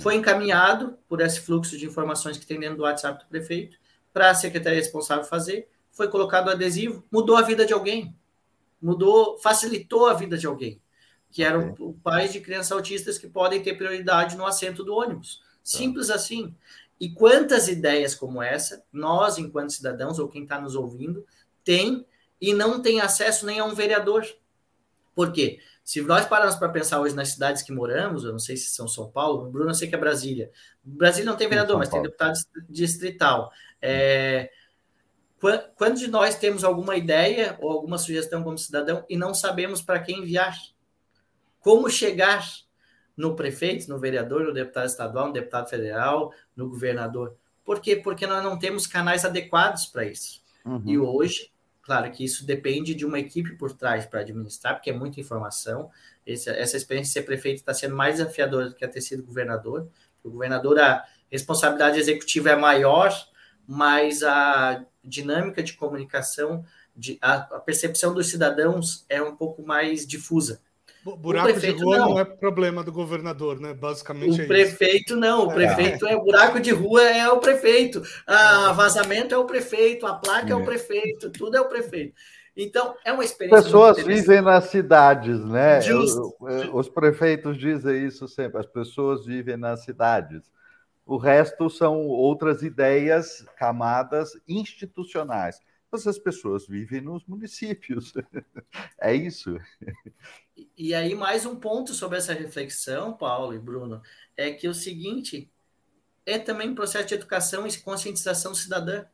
Foi encaminhado por esse fluxo de informações que tem dentro do WhatsApp do prefeito para a secretaria responsável fazer, foi colocado o adesivo, mudou a vida de alguém, mudou, facilitou a vida de alguém que eram okay. pais de crianças autistas que podem ter prioridade no assento do ônibus. Tá. Simples assim. E quantas ideias como essa, nós, enquanto cidadãos, ou quem está nos ouvindo, tem e não tem acesso nem a um vereador. Por quê? Se nós pararmos para pensar hoje nas cidades que moramos, eu não sei se são São Paulo, Bruno, eu sei que é Brasília. Brasília não tem vereador, mas tem deputado distrital. É, quando de nós temos alguma ideia ou alguma sugestão como cidadão e não sabemos para quem enviar? como chegar no prefeito, no vereador, no deputado estadual, no deputado federal, no governador. Por quê? Porque nós não temos canais adequados para isso. Uhum. E hoje, claro que isso depende de uma equipe por trás para administrar, porque é muita informação. Essa, essa experiência de ser prefeito está sendo mais desafiadora do que a ter sido governador. O governador, a responsabilidade executiva é maior, mas a dinâmica de comunicação, de, a, a percepção dos cidadãos é um pouco mais difusa. Buraco de rua não. não. é problema do governador, né? Basicamente o é prefeito isso. não, o prefeito é. é buraco de rua é o prefeito, a vazamento é o prefeito, a placa é, é o prefeito, tudo é o prefeito. Então, é uma experiência. Pessoas vivem nas cidades, né? Justo. Os prefeitos dizem isso sempre, as pessoas vivem nas cidades. O resto são outras ideias, camadas institucionais. Essas pessoas vivem nos municípios. É isso. E aí, mais um ponto sobre essa reflexão, Paulo e Bruno, é que o seguinte é também um processo de educação e conscientização cidadã.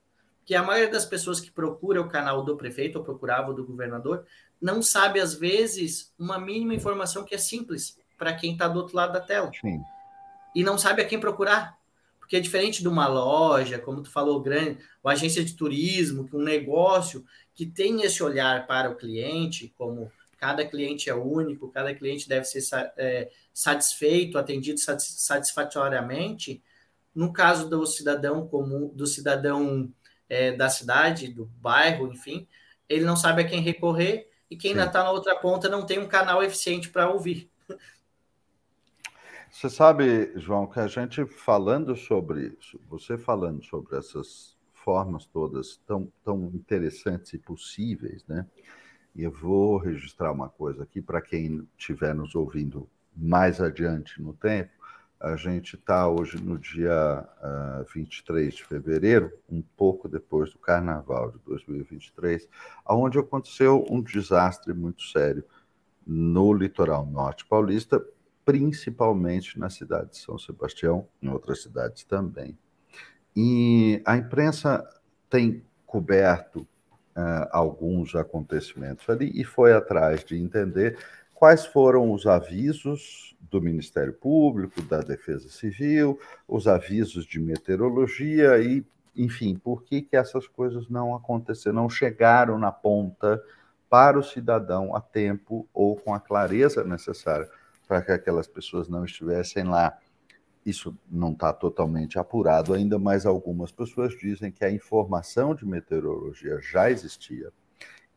Que a maioria das pessoas que procura o canal do prefeito ou procurava o do governador não sabe, às vezes, uma mínima informação que é simples para quem está do outro lado da tela. Sim. E não sabe a quem procurar. Porque é diferente de uma loja, como tu falou, grande, uma agência de turismo, um negócio que tem esse olhar para o cliente, como cada cliente é único, cada cliente deve ser é, satisfeito, atendido satisfatoriamente. No caso do cidadão comum, do cidadão é, da cidade, do bairro, enfim, ele não sabe a quem recorrer e quem ainda está na outra ponta não tem um canal eficiente para ouvir. Você sabe, João, que a gente falando sobre isso, você falando sobre essas formas todas tão, tão interessantes e possíveis, né? E eu vou registrar uma coisa aqui para quem estiver nos ouvindo mais adiante no tempo. A gente está hoje no dia uh, ah, 23 de fevereiro, um pouco depois do Carnaval de 2023, onde aconteceu um desastre muito sério no litoral norte paulista, principalmente na cidade de São Sebastião, em outras cidades também. E a imprensa tem coberto uh, alguns acontecimentos ali e foi atrás de entender quais foram os avisos do Ministério Público, da Defesa Civil, os avisos de meteorologia e, enfim, por que, que essas coisas não aconteceram, não chegaram na ponta para o cidadão a tempo ou com a clareza necessária para que aquelas pessoas não estivessem lá isso não está totalmente apurado ainda, mas algumas pessoas dizem que a informação de meteorologia já existia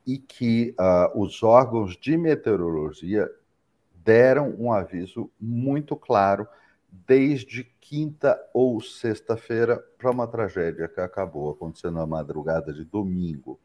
e que uh, os órgãos de meteorologia deram um aviso muito claro desde quinta ou sexta-feira para uma tragédia que acabou acontecendo na madrugada de domingo.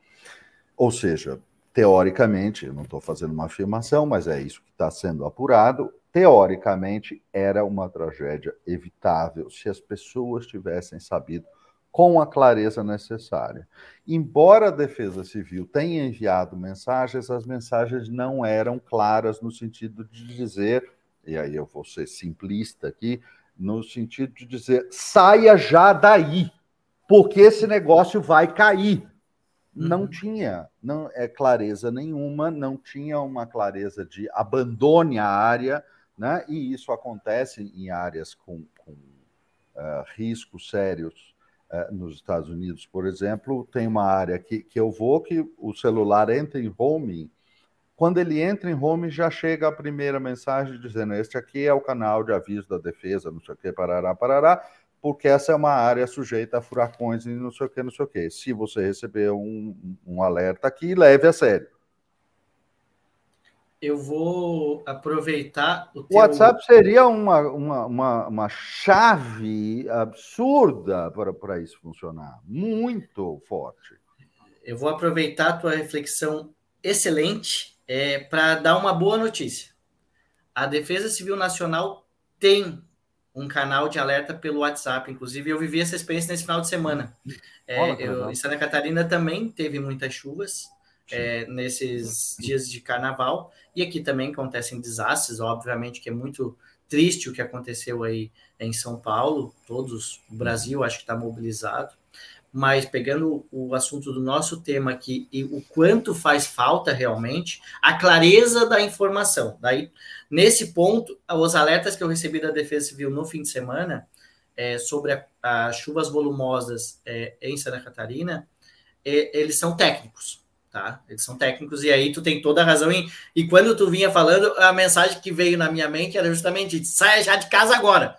Ou seja, teoricamente, eu não estou fazendo uma afirmação, mas é isso que está sendo apurado, teoricamente, era uma tragédia evitável se as pessoas tivessem sabido com a clareza necessária. Embora a Defesa Civil tenha enviado mensagens, as mensagens não eram claras no sentido de dizer e aí eu vou ser simplista aqui, no sentido de dizer saia já daí, porque esse negócio vai cair. Não uhum. tinha não é clareza nenhuma, não tinha uma clareza de abandone a área, né? e isso acontece em áreas com, com uh, riscos sérios uh, nos Estados Unidos, por exemplo, tem uma área que, que eu vou que o celular entra em home quando ele entra em home, já chega a primeira mensagem dizendo: Este aqui é o canal de aviso da defesa, não sei o que, parará, parará, porque essa é uma área sujeita a furacões e não sei o que, não sei o que. Se você receber um, um alerta aqui, leve a sério. Eu vou aproveitar o teu... WhatsApp seria uma, uma, uma, uma chave absurda para, para isso funcionar. Muito forte. Eu vou aproveitar a tua reflexão excelente é, para dar uma boa notícia. A Defesa Civil Nacional tem um canal de alerta pelo WhatsApp. Inclusive, eu vivi essa experiência nesse final de semana. É, eu, em Santa Catarina também teve muitas chuvas é, nesses dias de carnaval. E aqui também acontecem desastres, obviamente, que é muito triste o que aconteceu aí em São Paulo. Todos, o Brasil, acho que está mobilizado mas pegando o assunto do nosso tema aqui e o quanto faz falta realmente, a clareza da informação. Daí, nesse ponto, os alertas que eu recebi da Defesa Civil no fim de semana é, sobre as chuvas volumosas é, em Santa Catarina, é, eles são técnicos, tá? Eles são técnicos e aí tu tem toda a razão. Em, e quando tu vinha falando, a mensagem que veio na minha mente era justamente: saia já de casa agora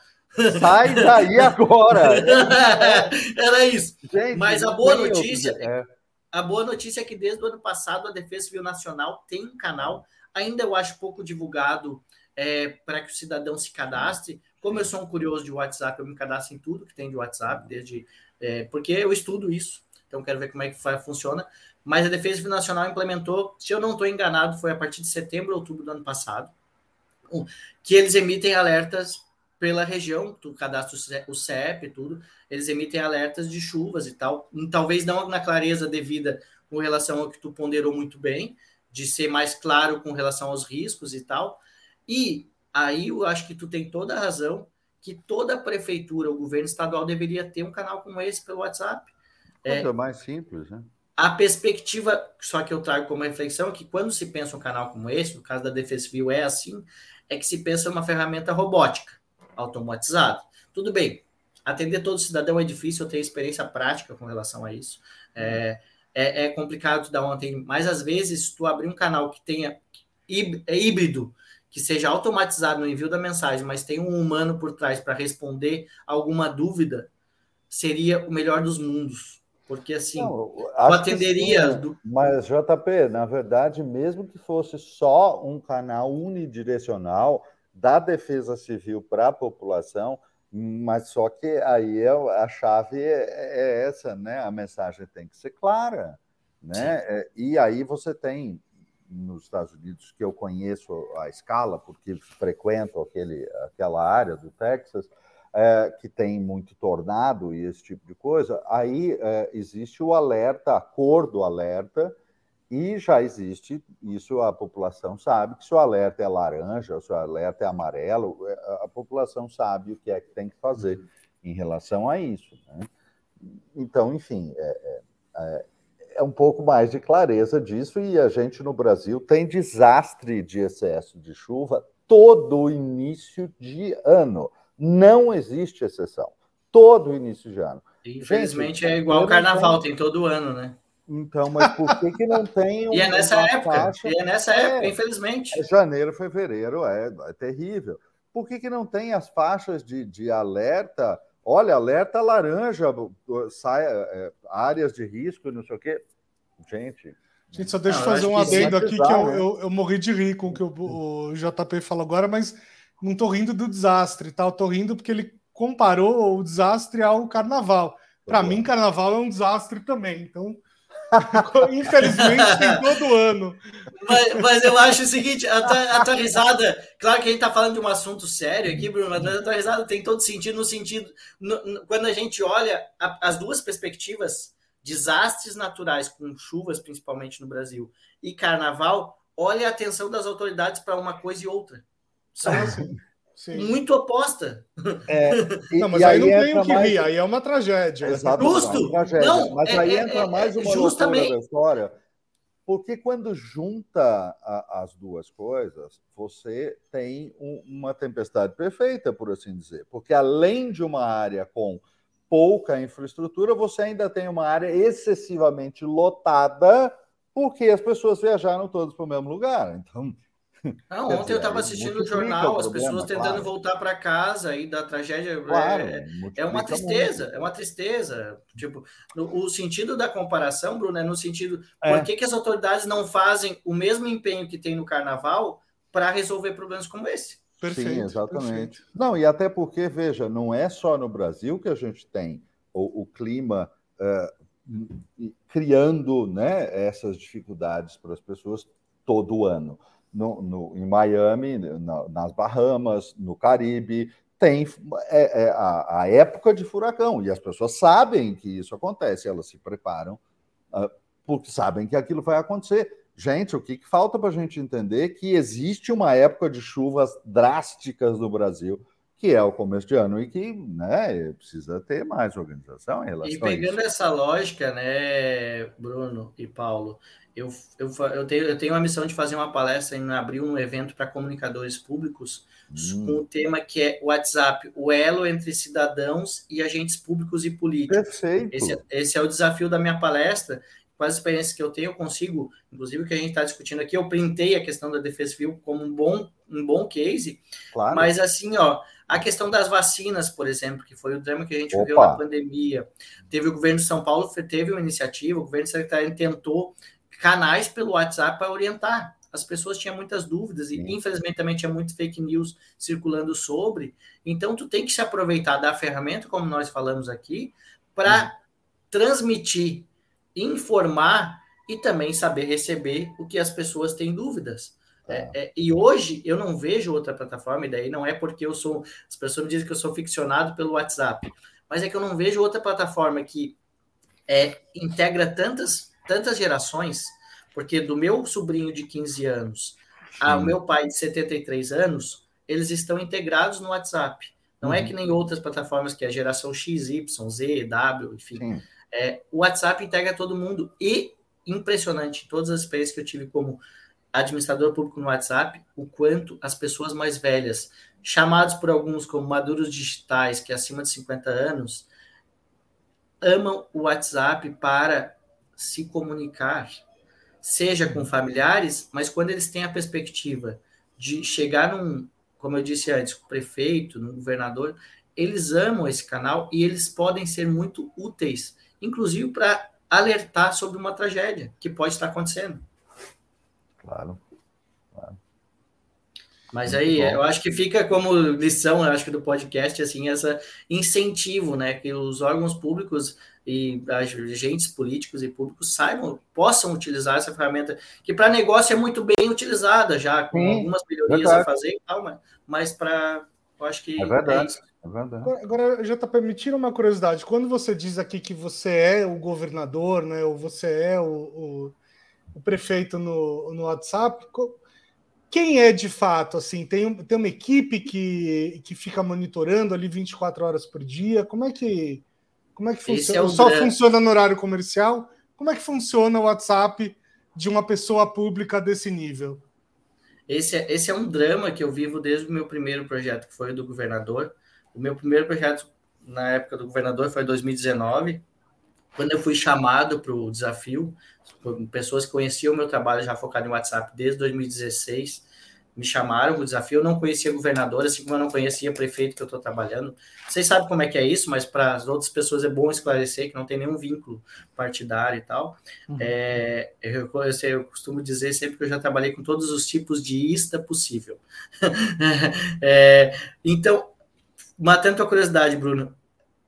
Sai daí agora! Era isso. Gente, Mas a boa notícia. É. A boa notícia é que desde o ano passado a Defesa Civil Nacional tem um canal, ainda eu acho pouco divulgado é, para que o cidadão se cadastre. Como eu sou um curioso de WhatsApp, eu me cadastro em tudo que tem de WhatsApp, desde é, porque eu estudo isso, então quero ver como é que funciona. Mas a Defesa Civil Nacional implementou, se eu não estou enganado, foi a partir de setembro, outubro do ano passado, que eles emitem alertas pela região, tu cadastra o CEP e tudo, eles emitem alertas de chuvas e tal, talvez não na clareza devida com relação ao que tu ponderou muito bem, de ser mais claro com relação aos riscos e tal. E aí eu acho que tu tem toda a razão que toda a prefeitura, o governo estadual deveria ter um canal como esse pelo WhatsApp. É, é mais simples, né? A perspectiva, só que eu trago como reflexão, é que quando se pensa um canal como esse, no caso da Defesa Civil é assim, é que se pensa uma ferramenta robótica automatizado. Tudo bem, atender todo cidadão é difícil, eu tenho experiência prática com relação a isso. É, é, é complicado tu dar uma mas às vezes tu abrir um canal que tenha é híbrido, que seja automatizado no envio da mensagem, mas tem um humano por trás para responder alguma dúvida, seria o melhor dos mundos. Porque assim, Não, atenderia. Sim, do... Mas, JP, na verdade, mesmo que fosse só um canal unidirecional, da defesa civil para a população, mas só que aí é, a chave é, é, essa, né? A mensagem tem que ser clara, né? É, e aí você tem nos Estados Unidos que eu conheço a escala porque frequento aquele, aquela área do Texas é, que tem muito tornado e esse tipo de coisa. Aí é, existe o alerta, a cor do alerta e já existe, isso a população sabe, que se o alerta é laranja, se o alerta é amarelo, é, a população sabe o que é que tem que fazer uhum. em relação a isso. Né? Então, enfim, é, é, é, um pouco mais de clareza disso, e a gente no Brasil tem desastre de excesso de chuva todo início de ano. Não existe exceção. Todo início de ano. Infelizmente gente, é igual o carnaval, tem todo ano, né? Então, mas por que, que não tem um, E é nessa época, faixa... e é nessa é, época, infelizmente. É janeiro, fevereiro, é, é terrível. Por que, que não tem as faixas de, de alerta? Olha, alerta laranja, sai, é, áreas de risco, não sei o quê. Gente. Gente, só deixa eu fazer um adendo aqui que eu, né? eu, eu, morri de rir com o que o, o JP falou agora, mas não tô rindo do desastre, tá? Eu tô rindo porque ele comparou o desastre ao carnaval. Para mim, carnaval é um desastre também. Então, Infelizmente tem todo ano. Mas, mas, eu acho o seguinte, a tua, a tua, risada, claro que a gente está falando de um assunto sério aqui, Bruno, mas a tua risada tem todo sentido no sentido, no, no, quando a gente olha a, as duas perspectivas, desastres naturais com chuvas, principalmente no Brasil, e carnaval, olha a atenção das autoridades para uma coisa e outra. são. Sim. muito oposta. É, e, não, mas aí, aí, não tem o que mais... rir, aí é uma tragédia. Exato, Justo! É uma tragédia. Não, mas é, aí é, entra mais uma justamente... da história, porque quando junta a, as duas coisas, você tem um, uma tempestade perfeita, por assim dizer. Porque além de uma área com pouca infraestrutura, você ainda tem uma área excessivamente lotada, porque as pessoas viajaram todas para o mesmo lugar. Então, não, ontem dizer, eu estava assistindo o jornal, as pessoas tentando claro. voltar para casa e da tragédia. Claro, é, é uma tristeza, muito. é uma tristeza. Tipo, no, o sentido da comparação, Bruno, é no sentido é. por que, que as autoridades não fazem o mesmo empenho que tem no carnaval para resolver problemas como esse? Perfeito, Sim, exatamente. Perfeito. Não, e até porque, veja, não é só no Brasil que a gente tem o, o clima uh, criando né, essas dificuldades para as pessoas todo ano no, no, em Miami, na, nas Bahamas, no Caribe, tem é, é a, a, época de furacão, e as pessoas sabem que isso acontece, elas se preparam, uh, porque sabem que aquilo vai acontecer. Gente, o que, que falta para a gente entender que existe uma época de chuvas drásticas no Brasil, que é o começo de ano e que né, precisa ter mais organização em relação E pegando essa lógica, né, Bruno e Paulo, eu, eu, eu, tenho, eu tenho a missão de fazer uma palestra em abril, um evento para comunicadores públicos, hum. com o tema que é WhatsApp, o elo entre cidadãos e agentes públicos e políticos. Perfeito. Esse, esse é o desafio da minha palestra. Com as experiências que eu tenho, eu consigo, inclusive o que a gente está discutindo aqui, eu printei a questão da defesa civil como um bom, um bom case. Claro. Mas assim, ó, a questão das vacinas, por exemplo, que foi o drama que a gente Opa. viveu na pandemia. Teve o governo de São Paulo, teve uma iniciativa, o governo secretário tentou canais pelo WhatsApp para orientar. As pessoas tinham muitas dúvidas e, infelizmente, também tinha muito fake news circulando sobre. Então, tu tem que se aproveitar da ferramenta, como nós falamos aqui, para transmitir, informar e também saber receber o que as pessoas têm dúvidas. É, é, e hoje eu não vejo outra plataforma, e daí não é porque eu sou. As pessoas me dizem que eu sou ficcionado pelo WhatsApp, mas é que eu não vejo outra plataforma que é, integra tantas tantas gerações, porque do meu sobrinho de 15 anos ao meu pai de 73 anos, eles estão integrados no WhatsApp. Não é uhum. é que nem outras plataformas que é a geração X, Y, Z, W, enfim. É, o WhatsApp integra todo mundo e impressionante, todas as experiências que eu tive como administrador público no WhatsApp, o quanto as pessoas mais velhas, chamados por alguns como maduros digitais, que é acima de 50 anos, amam o WhatsApp para se comunicar, seja com familiares, mas quando eles têm a perspectiva de chegar num, como eu disse antes, com prefeito, no governador, eles amam esse canal e eles podem ser muito úteis, inclusive para alertar sobre uma tragédia que pode estar acontecendo. Claro. claro. Mas aí, eu acho que fica como lição, eu acho que do podcast, assim, essa incentivo, né, que os órgãos públicos e agentes políticos e públicos saibam, possam utilizar essa ferramenta, que para negócio é muito bem utilizada já, com Sim, algumas melhorias verdade. a fazer e tal, mas, mas para. Eu acho que. É verdade. É, é verdade. Agora, já está permitindo uma curiosidade. Quando você diz aqui que você é o governador, né, ou você é o, o, o prefeito no, no WhatsApp, quem é de fato? Assim, tem, tem uma equipe que, que fica monitorando ali 24 horas por dia? Como é que como é que funciona? É Só funciona no horário comercial? Como é que funciona o WhatsApp de uma pessoa pública desse nível? Esse é, esse é um drama que eu vivo desde o meu primeiro projeto, que foi o do governador. O meu primeiro projeto na época do governador foi em 2019, quando eu fui chamado para o desafio, pessoas que conheciam o meu trabalho já focado em WhatsApp desde 2016 me chamaram o desafio. Eu não conhecia governador, assim como eu não conhecia prefeito que eu estou trabalhando. Vocês sabem como é que é isso, mas para as outras pessoas é bom esclarecer que não tem nenhum vínculo partidário e tal. Uhum. É, eu, eu, eu, costumo dizer sempre que eu já trabalhei com todos os tipos de ista possível. é, então, matando a curiosidade, Bruno,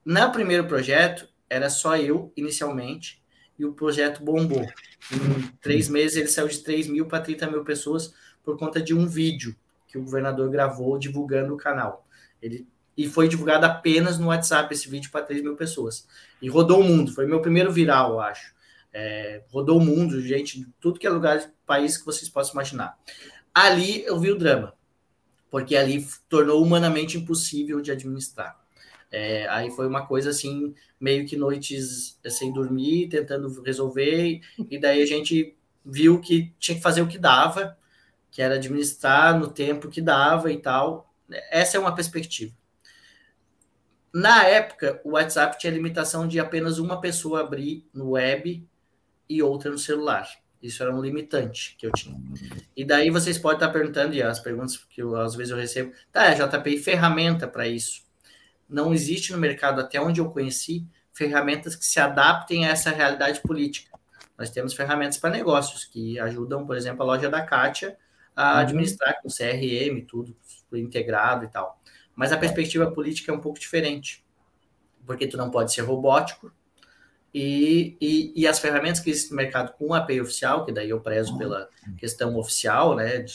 no primeiro projeto era só eu inicialmente e o projeto bombou. Em três meses ele saiu de 3 mil para 30 mil pessoas por conta de um vídeo que o governador gravou divulgando o canal. Ele, e foi divulgado apenas no WhatsApp esse vídeo para 3 mil pessoas. E rodou o mundo, foi meu primeiro viral, eu acho. É, rodou o mundo, gente, de tudo que é lugar, país que vocês possam imaginar. Ali eu vi o drama. porque ali tornou humanamente impossível de administrar. É, aí foi uma coisa assim, meio que noites sem dormir, tentando resolver, e daí a gente viu que tinha que fazer o que dava, que era administrar no tempo que dava e tal. Essa é uma perspectiva. Na época, o WhatsApp tinha limitação de apenas uma pessoa abrir no web e outra no celular. Isso era um limitante que eu tinha. E daí vocês podem estar perguntando, e as perguntas que eu, às vezes eu recebo, tá, JP, ferramenta para isso? Não existe no mercado, até onde eu conheci, ferramentas que se adaptem a essa realidade política. Nós temos ferramentas para negócios que ajudam, por exemplo, a loja da Kátia a uhum. administrar com CRM, tudo integrado e tal. Mas a perspectiva política é um pouco diferente, porque tu não pode ser robótico, e, e, e, as ferramentas que existem no mercado com API oficial, que daí eu prezo pela questão oficial, né?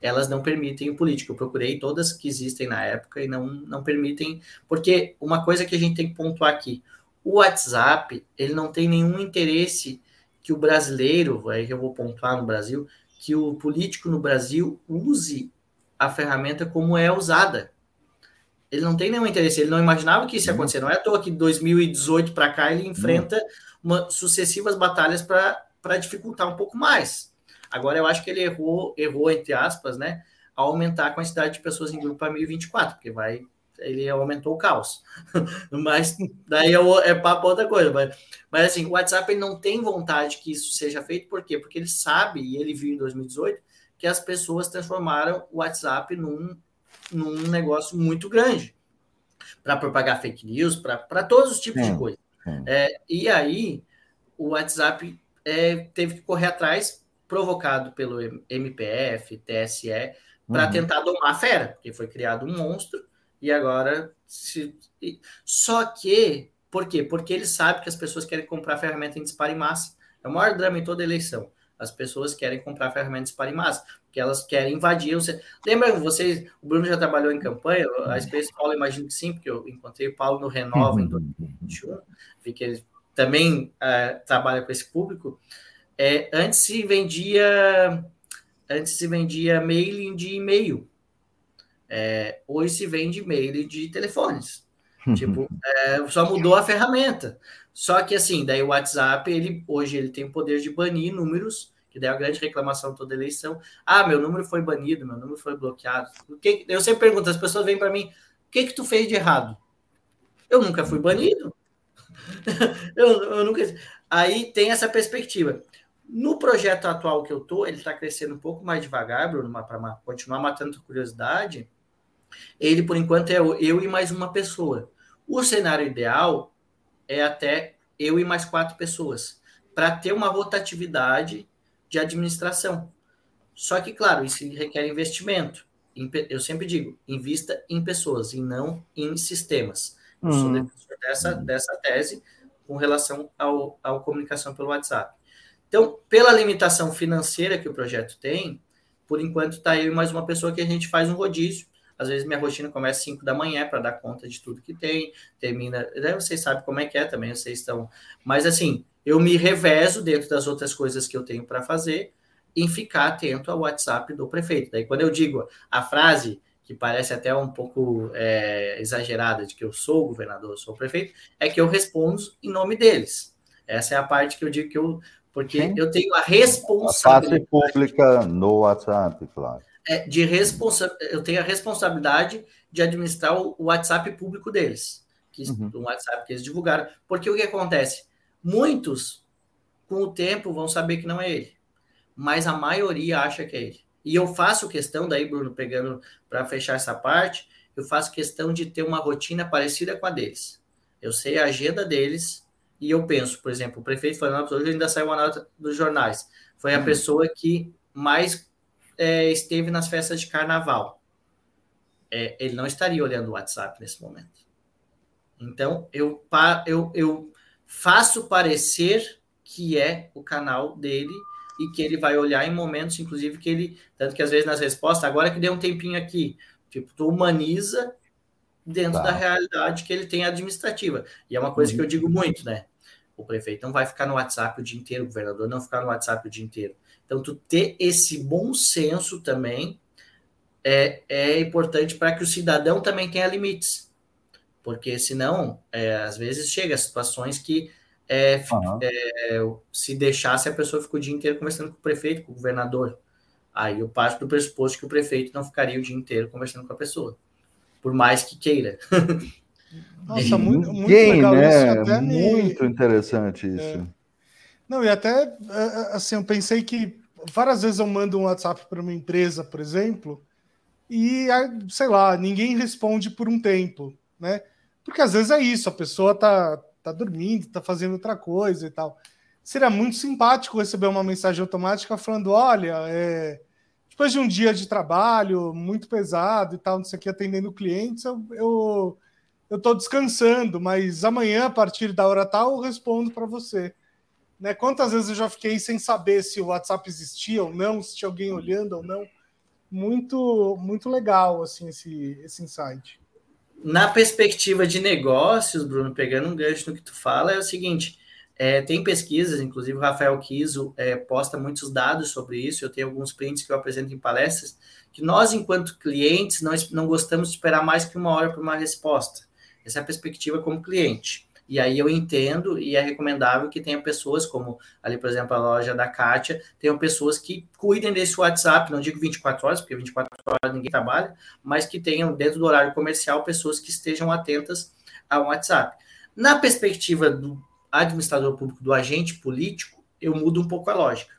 Elas não permitem o político. Eu procurei todas que existem na época e não, não permitem, porque uma coisa que a gente tem que pontuar aqui: o WhatsApp ele não tem nenhum interesse que o brasileiro, aí eu vou pontuar no Brasil, que o político no Brasil use a ferramenta como é usada ele não tem nenhum interesse, ele não imaginava que isso ia uhum. acontecer. Não é à toa que 2018 para cá ele enfrenta uma, sucessivas batalhas para dificultar um pouco mais. Agora eu acho que ele errou, errou entre aspas, né, ao aumentar a quantidade de pessoas em grupo para 1024, porque vai ele aumentou o caos. mas daí é, é papo outra coisa. Mas, mas assim, o WhatsApp ele não tem vontade que isso seja feito, por quê? Porque ele sabe, e ele viu em 2018, que as pessoas transformaram o WhatsApp num num negócio muito grande para propagar fake news, para todos os tipos de coisa. É, e aí, o WhatsApp é, teve que correr atrás, provocado pelo MPF, TSE, para uhum. tentar domar a fera, porque foi criado um monstro e agora se. Só que, por quê? Porque ele sabe que as pessoas querem comprar ferramenta em disparo em massa. É o maior drama em toda eleição. As pessoas querem comprar ferramentas para em massa, porque elas querem invadir. Você... Lembra, vocês, o Bruno já trabalhou em campanha, a Space Paulo, imagino que sim, porque eu encontrei o Paulo no Renova em 2021, vi que ele também uh, trabalha com esse público. É, antes se vendia antes se vendia mailing de e-mail. É, hoje se vende e-mail de telefones. tipo, é, só mudou a ferramenta. Só que assim, daí o WhatsApp, ele hoje ele tem o poder de banir números, que daí é a grande reclamação toda eleição. Ah, meu número foi banido, meu número foi bloqueado. O que, eu sempre pergunto, as pessoas vêm para mim, o que que tu fez de errado? Eu nunca fui banido. eu, eu nunca. Aí tem essa perspectiva. No projeto atual que eu tô, ele está crescendo um pouco mais devagar, Bruno, para continuar matando curiosidade. Ele, por enquanto, é eu e mais uma pessoa. O cenário ideal é até eu e mais quatro pessoas, para ter uma rotatividade de administração. Só que, claro, isso requer investimento. Eu sempre digo, invista em pessoas e não em sistemas. Eu sou uhum. defensor dessa, dessa tese com relação ao, ao comunicação pelo WhatsApp. Então, pela limitação financeira que o projeto tem, por enquanto está eu e mais uma pessoa que a gente faz um rodízio às vezes minha rotina começa às 5 da manhã para dar conta de tudo que tem, termina. Né, vocês sabem como é que é também, vocês estão. Mas assim, eu me revezo dentro das outras coisas que eu tenho para fazer em ficar atento ao WhatsApp do prefeito. Daí, quando eu digo a frase que parece até um pouco é, exagerada de que eu sou o governador, eu sou o prefeito, é que eu respondo em nome deles. Essa é a parte que eu digo que eu. Porque Sim. eu tenho a responsabilidade. A pública no WhatsApp, claro é, de responsa eu tenho a responsabilidade de administrar o WhatsApp público deles, que uhum. o WhatsApp que eles divulgaram. Porque o que acontece? Muitos, com o tempo, vão saber que não é ele, mas a maioria acha que é ele. E eu faço questão, daí, Bruno, pegando para fechar essa parte, eu faço questão de ter uma rotina parecida com a deles. Eu sei a agenda deles e eu penso, por exemplo, o prefeito Florianópolis hoje ainda saiu uma nota dos jornais. Foi a uhum. pessoa que mais é, esteve nas festas de carnaval. É, ele não estaria olhando o WhatsApp nesse momento. Então, eu, eu, eu faço parecer que é o canal dele e que ele vai olhar em momentos, inclusive, que ele. Tanto que às vezes nas respostas, agora que deu um tempinho aqui, tipo, tu humaniza dentro tá. da realidade que ele tem administrativa. E é uma coisa uhum. que eu digo muito, né? O prefeito não vai ficar no WhatsApp o dia inteiro, o governador não ficar no WhatsApp o dia inteiro. Então, tu ter esse bom senso também é, é importante para que o cidadão também tenha limites. Porque senão, é, às vezes chega a situações que é, uhum. é, se deixasse a pessoa fica o dia inteiro conversando com o prefeito, com o governador. Aí eu parto do pressuposto que o prefeito não ficaria o dia inteiro conversando com a pessoa, por mais que queira. Nossa, muito, muito legal né? isso. Até muito me... interessante isso. É. Não, e até é, assim, eu pensei que várias vezes eu mando um WhatsApp para uma empresa, por exemplo, e sei lá, ninguém responde por um tempo, né? Porque às vezes é isso, a pessoa tá, tá dormindo, tá fazendo outra coisa e tal. Seria muito simpático receber uma mensagem automática falando: olha, é, depois de um dia de trabalho muito pesado e tal, não sei o que, atendendo clientes, eu, eu, eu tô descansando, mas amanhã, a partir da hora tal, eu respondo para você. Né? Quantas vezes eu já fiquei sem saber se o WhatsApp existia ou não, se tinha alguém olhando ou não. Muito, muito legal assim esse, esse insight. Na perspectiva de negócios, Bruno, pegando um gancho no que tu fala, é o seguinte: é, tem pesquisas, inclusive o Rafael Kiso é, posta muitos dados sobre isso. Eu tenho alguns prints que eu apresento em palestras, que nós, enquanto clientes, nós não gostamos de esperar mais que uma hora para uma resposta. Essa é a perspectiva como cliente. E aí eu entendo e é recomendável que tenha pessoas, como ali, por exemplo, a loja da Kátia, tenham pessoas que cuidem desse WhatsApp, não digo 24 horas, porque 24 horas ninguém trabalha, mas que tenham dentro do horário comercial pessoas que estejam atentas ao WhatsApp. Na perspectiva do administrador público, do agente político, eu mudo um pouco a lógica.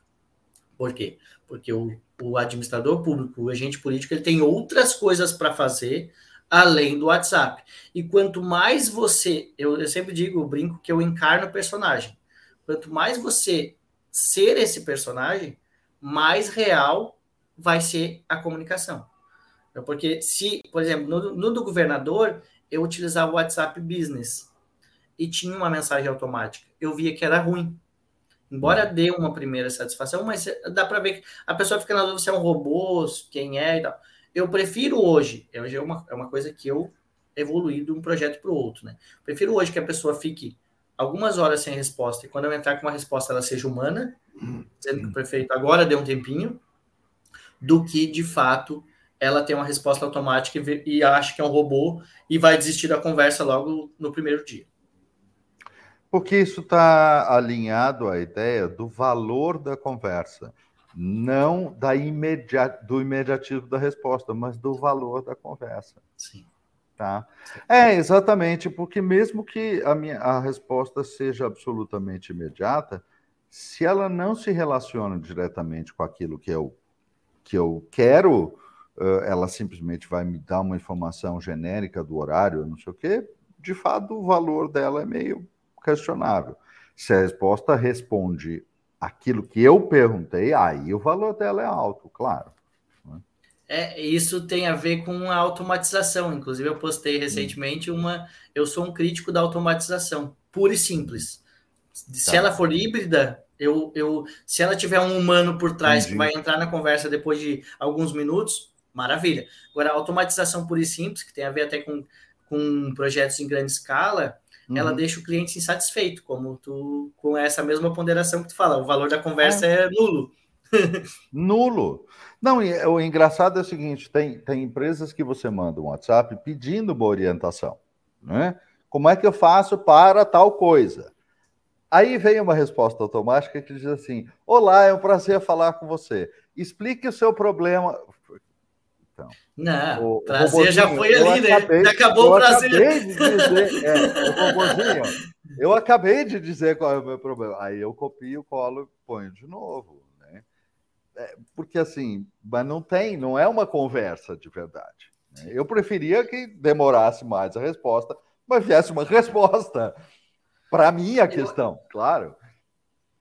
Por quê? Porque o, o administrador público, o agente político, ele tem outras coisas para fazer além do WhatsApp. E quanto mais você, eu, eu sempre digo, eu brinco que eu encarno o personagem. Quanto mais você ser esse personagem, mais real vai ser a comunicação. Porque se, por exemplo, no, no do governador, eu utilizava o WhatsApp Business e tinha uma mensagem automática. Eu via que era ruim. Embora dê uma primeira satisfação, mas dá para ver que a pessoa fica na dúvida se é um robô, quem é e tal. Eu prefiro hoje, hoje é uma, é uma coisa que eu evoluí de um projeto para o outro, né? Prefiro hoje que a pessoa fique algumas horas sem resposta e quando eu entrar com uma resposta ela seja humana, dizendo que o prefeito agora deu um tempinho, do que de fato ela tem uma resposta automática e, e acha que é um robô e vai desistir da conversa logo no primeiro dia. Porque isso está alinhado à ideia do valor da conversa não da imediat, do imediatismo da resposta, mas do valor da conversa. Sim. Tá? É, exatamente, porque mesmo que a, minha, a resposta seja absolutamente imediata, se ela não se relaciona diretamente com aquilo que eu, que eu quero, ela simplesmente vai me dar uma informação genérica do horário, não sei o quê, de fato o valor dela é meio questionável. Se a resposta responde aquilo que eu perguntei, aí o valor dela é alto, claro. Né? É, isso tem a ver com a automatização. Inclusive, eu postei recentemente uma. Eu sou um crítico da automatização, pura e simples. Se tá. ela for híbrida, eu, eu, se ela tiver um humano por trás Entendi. que vai entrar na conversa depois de alguns minutos, maravilha. Agora, a automatização pura e simples, que tem a ver até com, com projetos em grande escala, uhum. ela deixa o cliente insatisfeito, como tu, com essa mesma ponderação que tu fala, o valor da conversa é, é nulo. nulo. Não, o engraçado é o seguinte: tem, tem empresas que você manda um WhatsApp pedindo uma orientação, né? Como é que eu faço para tal coisa? Aí vem uma resposta automática que diz assim: Olá, é um prazer falar com você. Explique o seu problema. Então, não, o prazer já foi ali, né? Acabei, já acabou o prazer. Acabei de dizer, é, eu acabei de dizer qual é o meu problema. Aí eu copio, colo e ponho de novo. Né? É, porque assim, mas não tem, não é uma conversa de verdade. Né? Eu preferia que demorasse mais a resposta, mas viesse uma resposta para a minha questão, claro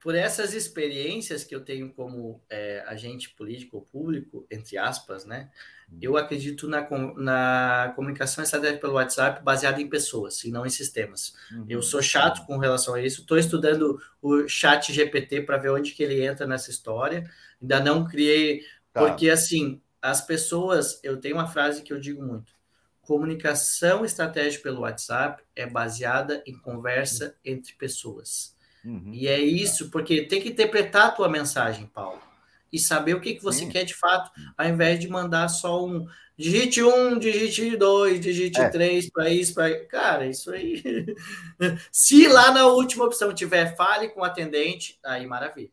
por essas experiências que eu tenho como é, agente político ou público, entre aspas, né? Uhum. Eu acredito na, na comunicação estratégica pelo WhatsApp baseada em pessoas e não em sistemas. Uhum. Eu sou chato com relação a isso. Estou estudando o Chat GPT para ver onde que ele entra nessa história. Ainda não criei, tá. porque assim as pessoas. Eu tenho uma frase que eu digo muito: comunicação estratégica pelo WhatsApp é baseada em conversa entre pessoas. Uhum. E é isso, porque tem que interpretar a tua mensagem, Paulo. E saber o que, que você Sim. quer de fato, ao invés de mandar só um digite um, digite dois, digite é. três para isso, para. Cara, isso aí. Se lá na última opção tiver fale com o atendente, aí maravilha.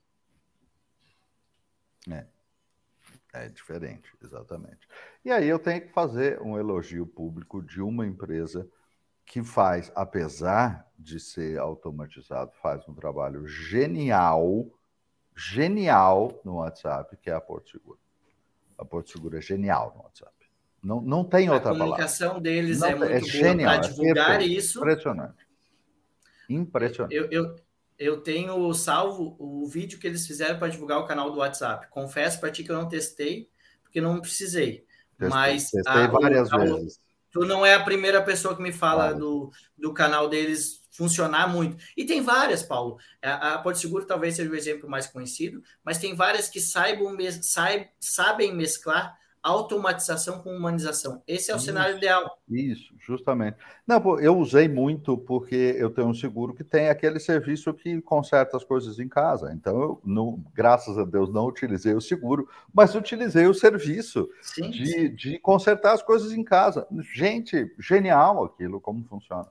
É. É diferente, exatamente. E aí eu tenho que fazer um elogio público de uma empresa que faz, apesar de ser automatizado, faz um trabalho genial, genial no WhatsApp, que é a Porto Seguro. A Porto Seguro é genial no WhatsApp. Não, não tem outra palavra. A comunicação deles não, é muito é boa genial, para é divulgar é isso. Impressionante. Impressionante. Eu, eu, eu tenho salvo o vídeo que eles fizeram para divulgar o canal do WhatsApp. Confesso para ti que eu não testei, porque não precisei. Testei, mas testei a, várias vezes. Tu não é a primeira pessoa que me fala do, do canal deles funcionar muito. E tem várias, Paulo. A, a Porto Seguro talvez seja o exemplo mais conhecido, mas tem várias que saibam, saib, sabem mesclar automatização com humanização. Esse é o isso, cenário ideal. Isso, justamente. Não, eu usei muito porque eu tenho um seguro que tem aquele serviço que conserta as coisas em casa. Então, eu, não, graças a Deus, não utilizei o seguro, mas utilizei o serviço sim, de, sim. de consertar as coisas em casa. Gente, genial aquilo, como funciona.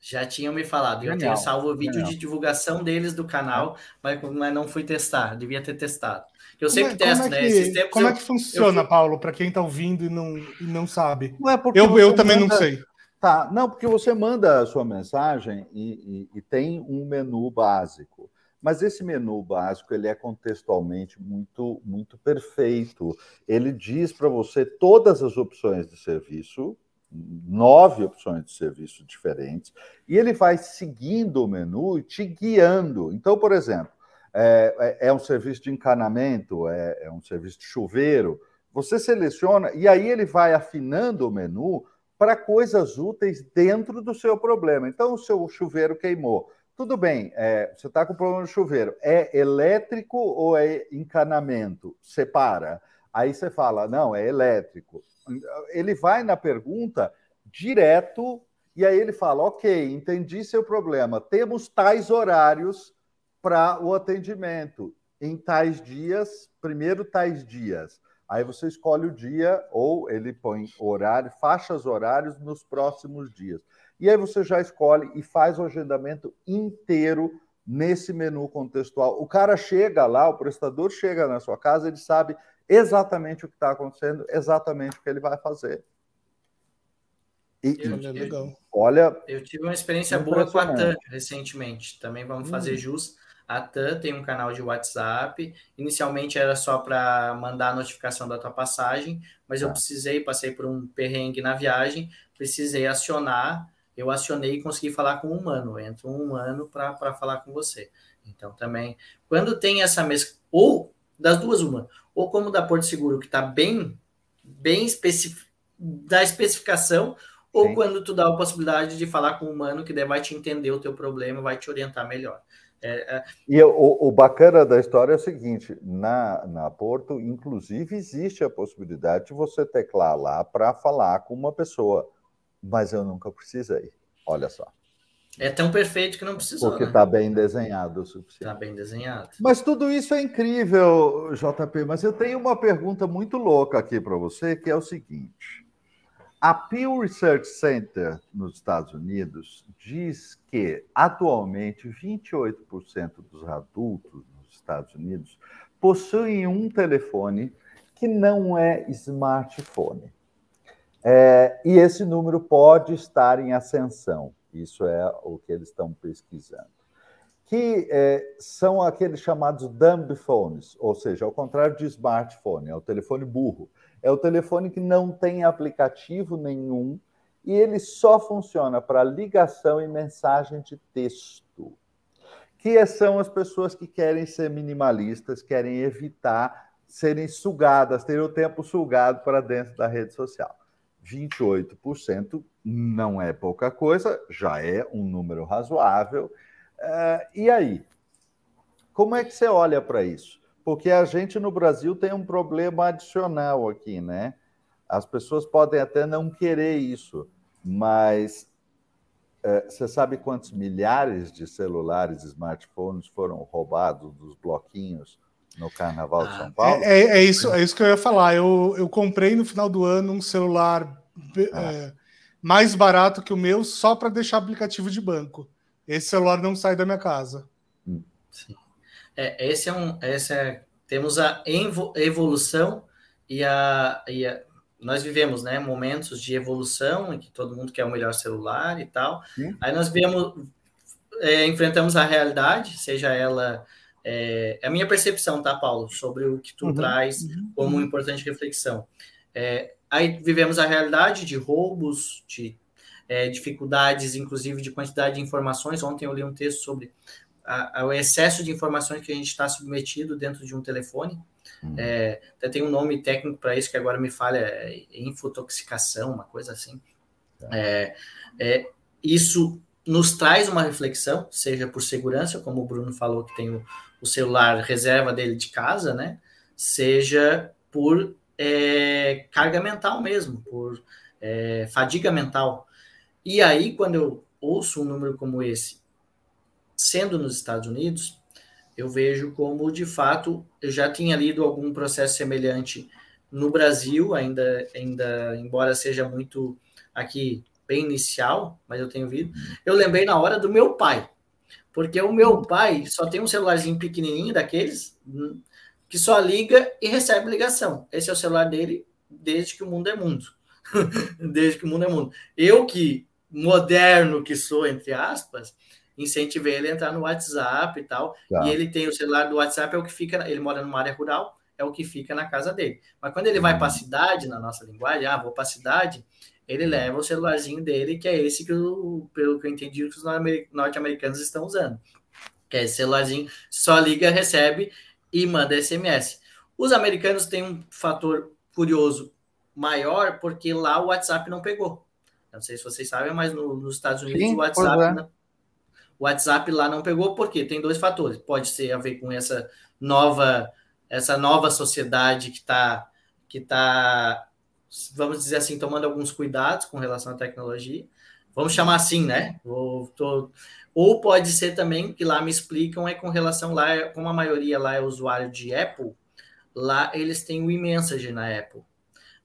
Já tinham me falado. Genial, eu tenho salvo o vídeo genial. de divulgação deles do canal, mas, mas não fui testar. Devia ter testado. Eu sempre como é, testo, como é né? Que, como é eu, é que funciona, eu... Paulo, para quem está ouvindo e não, e não sabe? Não é porque eu, eu também manda... não sei. Tá, não, porque você manda a sua mensagem e, e, e, tem um menu básico. Mas esse menu básico ele é contextualmente muito, muito perfeito. Ele diz para você todas as opções de serviço, nove opções de serviço diferentes, e ele vai seguindo o menu e te guiando. Então, por exemplo, é, é, é um serviço de encanamento, é, é um serviço de chuveiro. Você seleciona e aí ele vai afinando o menu para coisas úteis dentro do seu problema. Então, o seu chuveiro queimou. Tudo bem, é, você está com problema no chuveiro. É elétrico ou é encanamento? Separa. Aí você fala, não, é elétrico. Ele vai na pergunta direto e aí ele fala, ok, entendi seu problema. Temos tais horários para o atendimento em tais dias, primeiro tais dias. Aí você escolhe o dia ou ele põe horário, faixas horários nos próximos dias. E aí você já escolhe e faz o agendamento inteiro nesse menu contextual. O cara chega lá, o prestador chega na sua casa, ele sabe exatamente o que está acontecendo, exatamente o que ele vai fazer. E, eu, eu, olha, eu tive uma experiência boa com a TAM recentemente. Também vamos fazer hum. jus a TAM tem um canal de WhatsApp. Inicialmente era só para mandar a notificação da tua passagem, mas eu tá. precisei, passei por um perrengue na viagem, precisei acionar. Eu acionei e consegui falar com um humano. Entra um humano para falar com você. Então também, quando tem essa mesma. Ou das duas, uma. Ou como da Porto Seguro, que está bem, bem específico da especificação, ou Sim. quando tu dá a possibilidade de falar com um humano que vai te entender o teu problema, vai te orientar melhor. É, é... E o, o, bacana da história é o seguinte: na, na Porto, inclusive, existe a possibilidade de você teclar lá para falar com uma pessoa, mas eu nunca precisei. Olha só. É tão perfeito que não precisou. Porque está né? bem desenhado o suficiente. Está bem desenhado. Mas tudo isso é incrível, JP. Mas eu tenho uma pergunta muito louca aqui para você, que é o seguinte. A Pew Research Center nos Estados Unidos diz que atualmente 28% dos adultos nos Estados Unidos possuem um telefone que não é smartphone. É, e esse número pode estar em ascensão. Isso é o que eles estão pesquisando. Que é, são aqueles chamados dumb phones, ou seja, ao contrário de smartphone, é o telefone burro é o telefone que não tem aplicativo nenhum e ele só funciona para ligação e mensagem de texto. Que são as pessoas que querem ser minimalistas, querem evitar serem sugadas, ter o tempo sugado para dentro da rede social. 28% não é pouca coisa, já é um número razoável. Uh, e aí? Como é que você olha para isso? porque a gente no Brasil tem um problema adicional aqui, né? As pessoas podem até não querer isso, mas é, você sabe quantos milhares de celulares e smartphones foram roubados dos bloquinhos no Carnaval de ah, São Paulo? É, é, é, isso, é isso que eu ia falar. Eu, eu comprei no final do ano um celular ah. é, mais barato que o meu só para deixar aplicativo de banco. Esse celular não sai da minha casa. Sim. É, esse é um. Esse é, temos a evolução e a, e a, nós vivemos né, momentos de evolução em que todo mundo quer o melhor celular e tal. Sim. Aí nós vemos, é, enfrentamos a realidade, seja ela. É, é, a minha percepção, tá, Paulo, sobre o que tu uhum. traz uhum. como uma importante reflexão. É, aí vivemos a realidade de roubos, de é, dificuldades, inclusive de quantidade de informações. Ontem eu li um texto sobre a, a, o excesso de informações que a gente está submetido dentro de um telefone. Uhum. É, até tem um nome técnico para isso que agora me falha, é infotoxicação, uma coisa assim. Tá. É, é, isso nos traz uma reflexão, seja por segurança, como o Bruno falou, que tem o, o celular reserva dele de casa, né? Seja por é, carga mental mesmo, por é, fadiga mental. E aí, quando eu ouço um número como esse, sendo nos Estados Unidos, eu vejo como, de fato, eu já tinha lido algum processo semelhante no Brasil, ainda, ainda embora seja muito aqui bem inicial, mas eu tenho visto. Eu lembrei na hora do meu pai, porque o meu pai só tem um celularzinho pequenininho daqueles hum, que só liga e recebe ligação. Esse é o celular dele desde que o mundo é mundo. desde que o mundo é mundo. Eu que moderno que sou entre aspas, incentivei ele a entrar no WhatsApp e tal. Tá. E ele tem o celular do WhatsApp, é o que fica, ele mora numa área rural, é o que fica na casa dele. Mas quando ele vai para a uhum. cidade, na nossa linguagem, ah, vou para a cidade, ele leva o celularzinho dele, que é esse que, eu, pelo que eu entendi, que os norte-americanos estão usando. Que é esse celularzinho, só liga, recebe e manda SMS. Os americanos têm um fator curioso maior, porque lá o WhatsApp não pegou. Não sei se vocês sabem, mas no, nos Estados Unidos Sim, o WhatsApp é. não, o WhatsApp lá não pegou, porque tem dois fatores. Pode ser a ver com essa nova, essa nova sociedade que está, que tá, vamos dizer assim, tomando alguns cuidados com relação à tecnologia. Vamos chamar assim, né? Ou, tô, ou pode ser também que lá me explicam é com relação lá, como a maioria lá é usuário de Apple, lá eles têm o iMessage na Apple.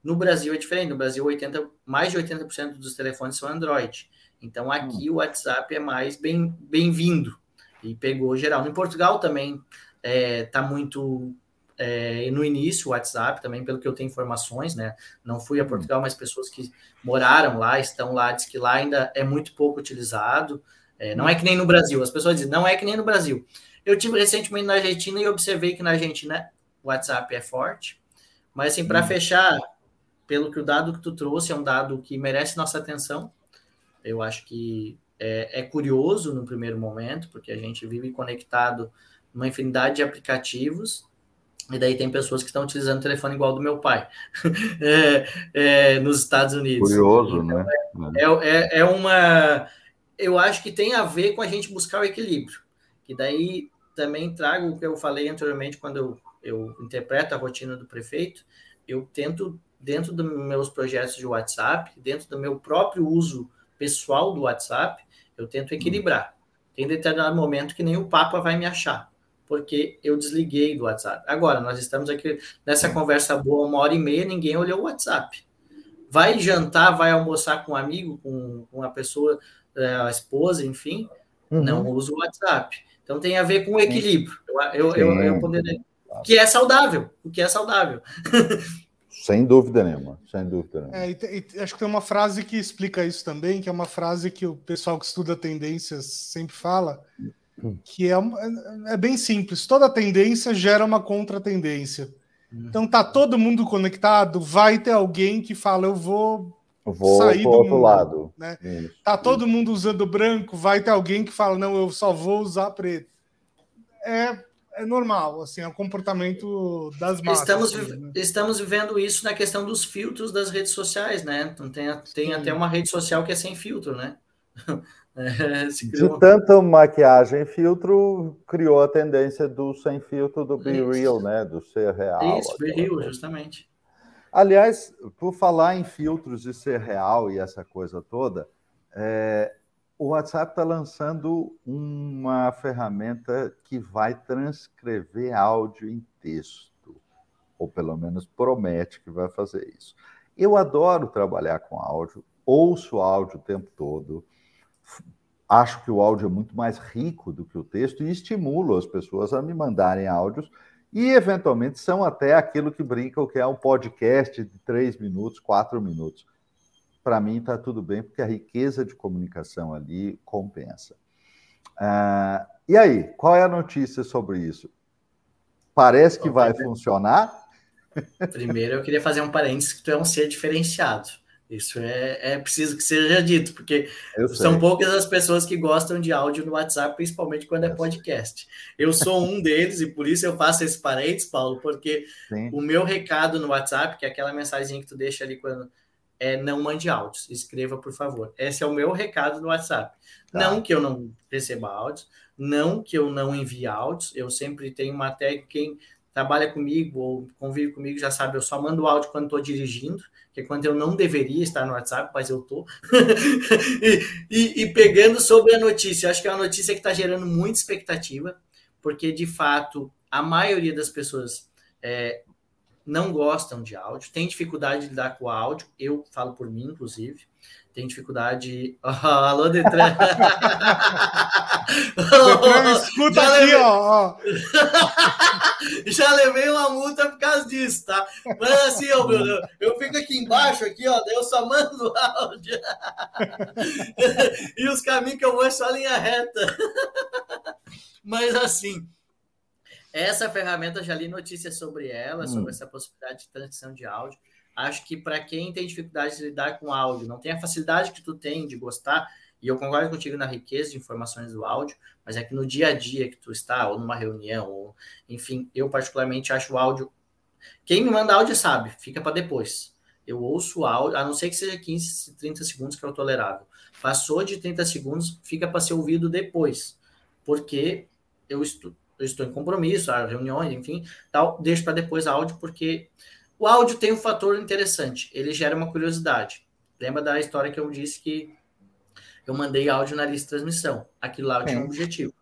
No Brasil é diferente. No Brasil, 80, mais de 80% dos telefones são Android. Então aqui hum. o WhatsApp é mais bem-vindo bem e pegou geral. No Portugal também está é, tá muito é, no início o WhatsApp também, pelo que eu tenho informações, né? Não fui a hum. Portugal, mas pessoas que moraram lá, estão lá, diz que lá ainda é muito pouco utilizado. É, não é que nem no Brasil. As pessoas dizem, não é que nem no Brasil. Eu tive recentemente na Argentina e observei que na Argentina o WhatsApp é forte. Mas assim, para hum. fechar, pelo que o dado que tu trouxe é um dado que merece nossa atenção. Eu acho que é, é é no primeiro momento, porque a gente vive conectado numa infinidade de aplicativos, e daí tem pessoas que estão utilizando o telefone igual do meu pai é, é, nos Estados Unidos. Curioso, então, né? É, é, é, uma. Eu acho que tem a ver com a gente buscar o equilíbrio. Que daí também trago o que eu falei anteriormente quando eu, eu interpreto a rotina do prefeito. Eu tento, dentro dos meus projetos de WhatsApp, dentro do meu próprio uso pessoal do WhatsApp, eu tento equilibrar. Tem determinado momento que nem o Papa vai me achar, porque eu desliguei do WhatsApp. Agora, nós estamos aqui nessa conversa boa, uma hora e meia, ninguém olhou o WhatsApp. Vai jantar, vai almoçar com um amigo, com uma pessoa, a esposa, enfim, uhum. não usa o WhatsApp. Então tem a ver com o equilíbrio. Eu, eu, eu, eu poderia... Que é saudável, o que é saudável. Sem dúvida nenhuma, sem dúvida nenhuma. É, e, e, acho que tem uma frase que explica isso também, que é uma frase que o pessoal que estuda tendências sempre fala, que é, é bem simples. Toda tendência gera uma contra-tendência. Uhum. Então tá todo mundo conectado, vai ter alguém que fala, eu vou, vou sair do outro mundo, lado. Né? Isso, tá isso. todo mundo usando branco, vai ter alguém que fala, não, eu só vou usar preto. É, é normal, assim, é o comportamento das massas. Estamos, assim, né? estamos vivendo isso na questão dos filtros das redes sociais, né? Então, tem, tem até uma rede social que é sem filtro, né? É, De tanta maquiagem e filtro, criou a tendência do sem filtro do Be isso. Real, né? Do ser real. Isso, Be Real, justamente. Aliás, por falar em filtros e ser real e essa coisa toda, é, o WhatsApp está lançando uma ferramenta que vai transcrever áudio em texto, ou pelo menos promete que vai fazer isso. Eu adoro trabalhar com áudio, ouço áudio o tempo todo, acho que o áudio é muito mais rico do que o texto e estimulo as pessoas a me mandarem áudios e, eventualmente, são até aquilo que brincam que é um podcast de três minutos, quatro minutos para mim está tudo bem, porque a riqueza de comunicação ali compensa. Ah, e aí, qual é a notícia sobre isso? Parece que vai funcionar? Primeiro, eu queria fazer um parênteses que tu é um ser diferenciado. Isso é, é preciso que seja dito, porque são poucas as pessoas que gostam de áudio no WhatsApp, principalmente quando é podcast. Eu sou um deles e por isso eu faço esse parênteses, Paulo, porque Sim. o meu recado no WhatsApp, que é aquela mensagem que tu deixa ali quando é, não mande áudios, escreva por favor. Esse é o meu recado no WhatsApp. Tá. Não que eu não receba áudios, não que eu não envie áudios, eu sempre tenho uma técnica, quem trabalha comigo ou convive comigo já sabe, eu só mando áudio quando estou dirigindo, que é quando eu não deveria estar no WhatsApp, mas eu estou. e, e, e, pegando sobre a notícia, acho que é uma notícia que está gerando muita expectativa, porque de fato a maioria das pessoas é, não gostam de áudio, tem dificuldade de lidar com áudio, eu falo por mim, inclusive, tem dificuldade. Oh, alô, Detran! Detran, escuta já aqui, levei... ó. já levei uma multa por causa disso, tá? Mas assim, ó, Bruno, eu fico aqui embaixo, aqui, ó, daí eu só mando áudio. e os caminhos que eu vou é só linha reta. Mas assim, essa ferramenta, já li notícias sobre ela, hum. sobre essa possibilidade de transição de áudio. Acho que para quem tem dificuldade de lidar com áudio, não tem a facilidade que tu tem de gostar, e eu concordo contigo na riqueza de informações do áudio, mas é que no dia a dia que tu está, ou numa reunião, ou enfim, eu particularmente acho o áudio. Quem me manda áudio sabe, fica para depois. Eu ouço o áudio, a não ser que seja 15, 30 segundos que é o tolerável. Passou de 30 segundos, fica para ser ouvido depois. Porque eu eu estou em compromisso, há reuniões, enfim, tal, deixo para depois áudio, porque o áudio tem um fator interessante, ele gera uma curiosidade. Lembra da história que eu disse que eu mandei áudio na lista de transmissão? Aquilo lá tinha um objetivo.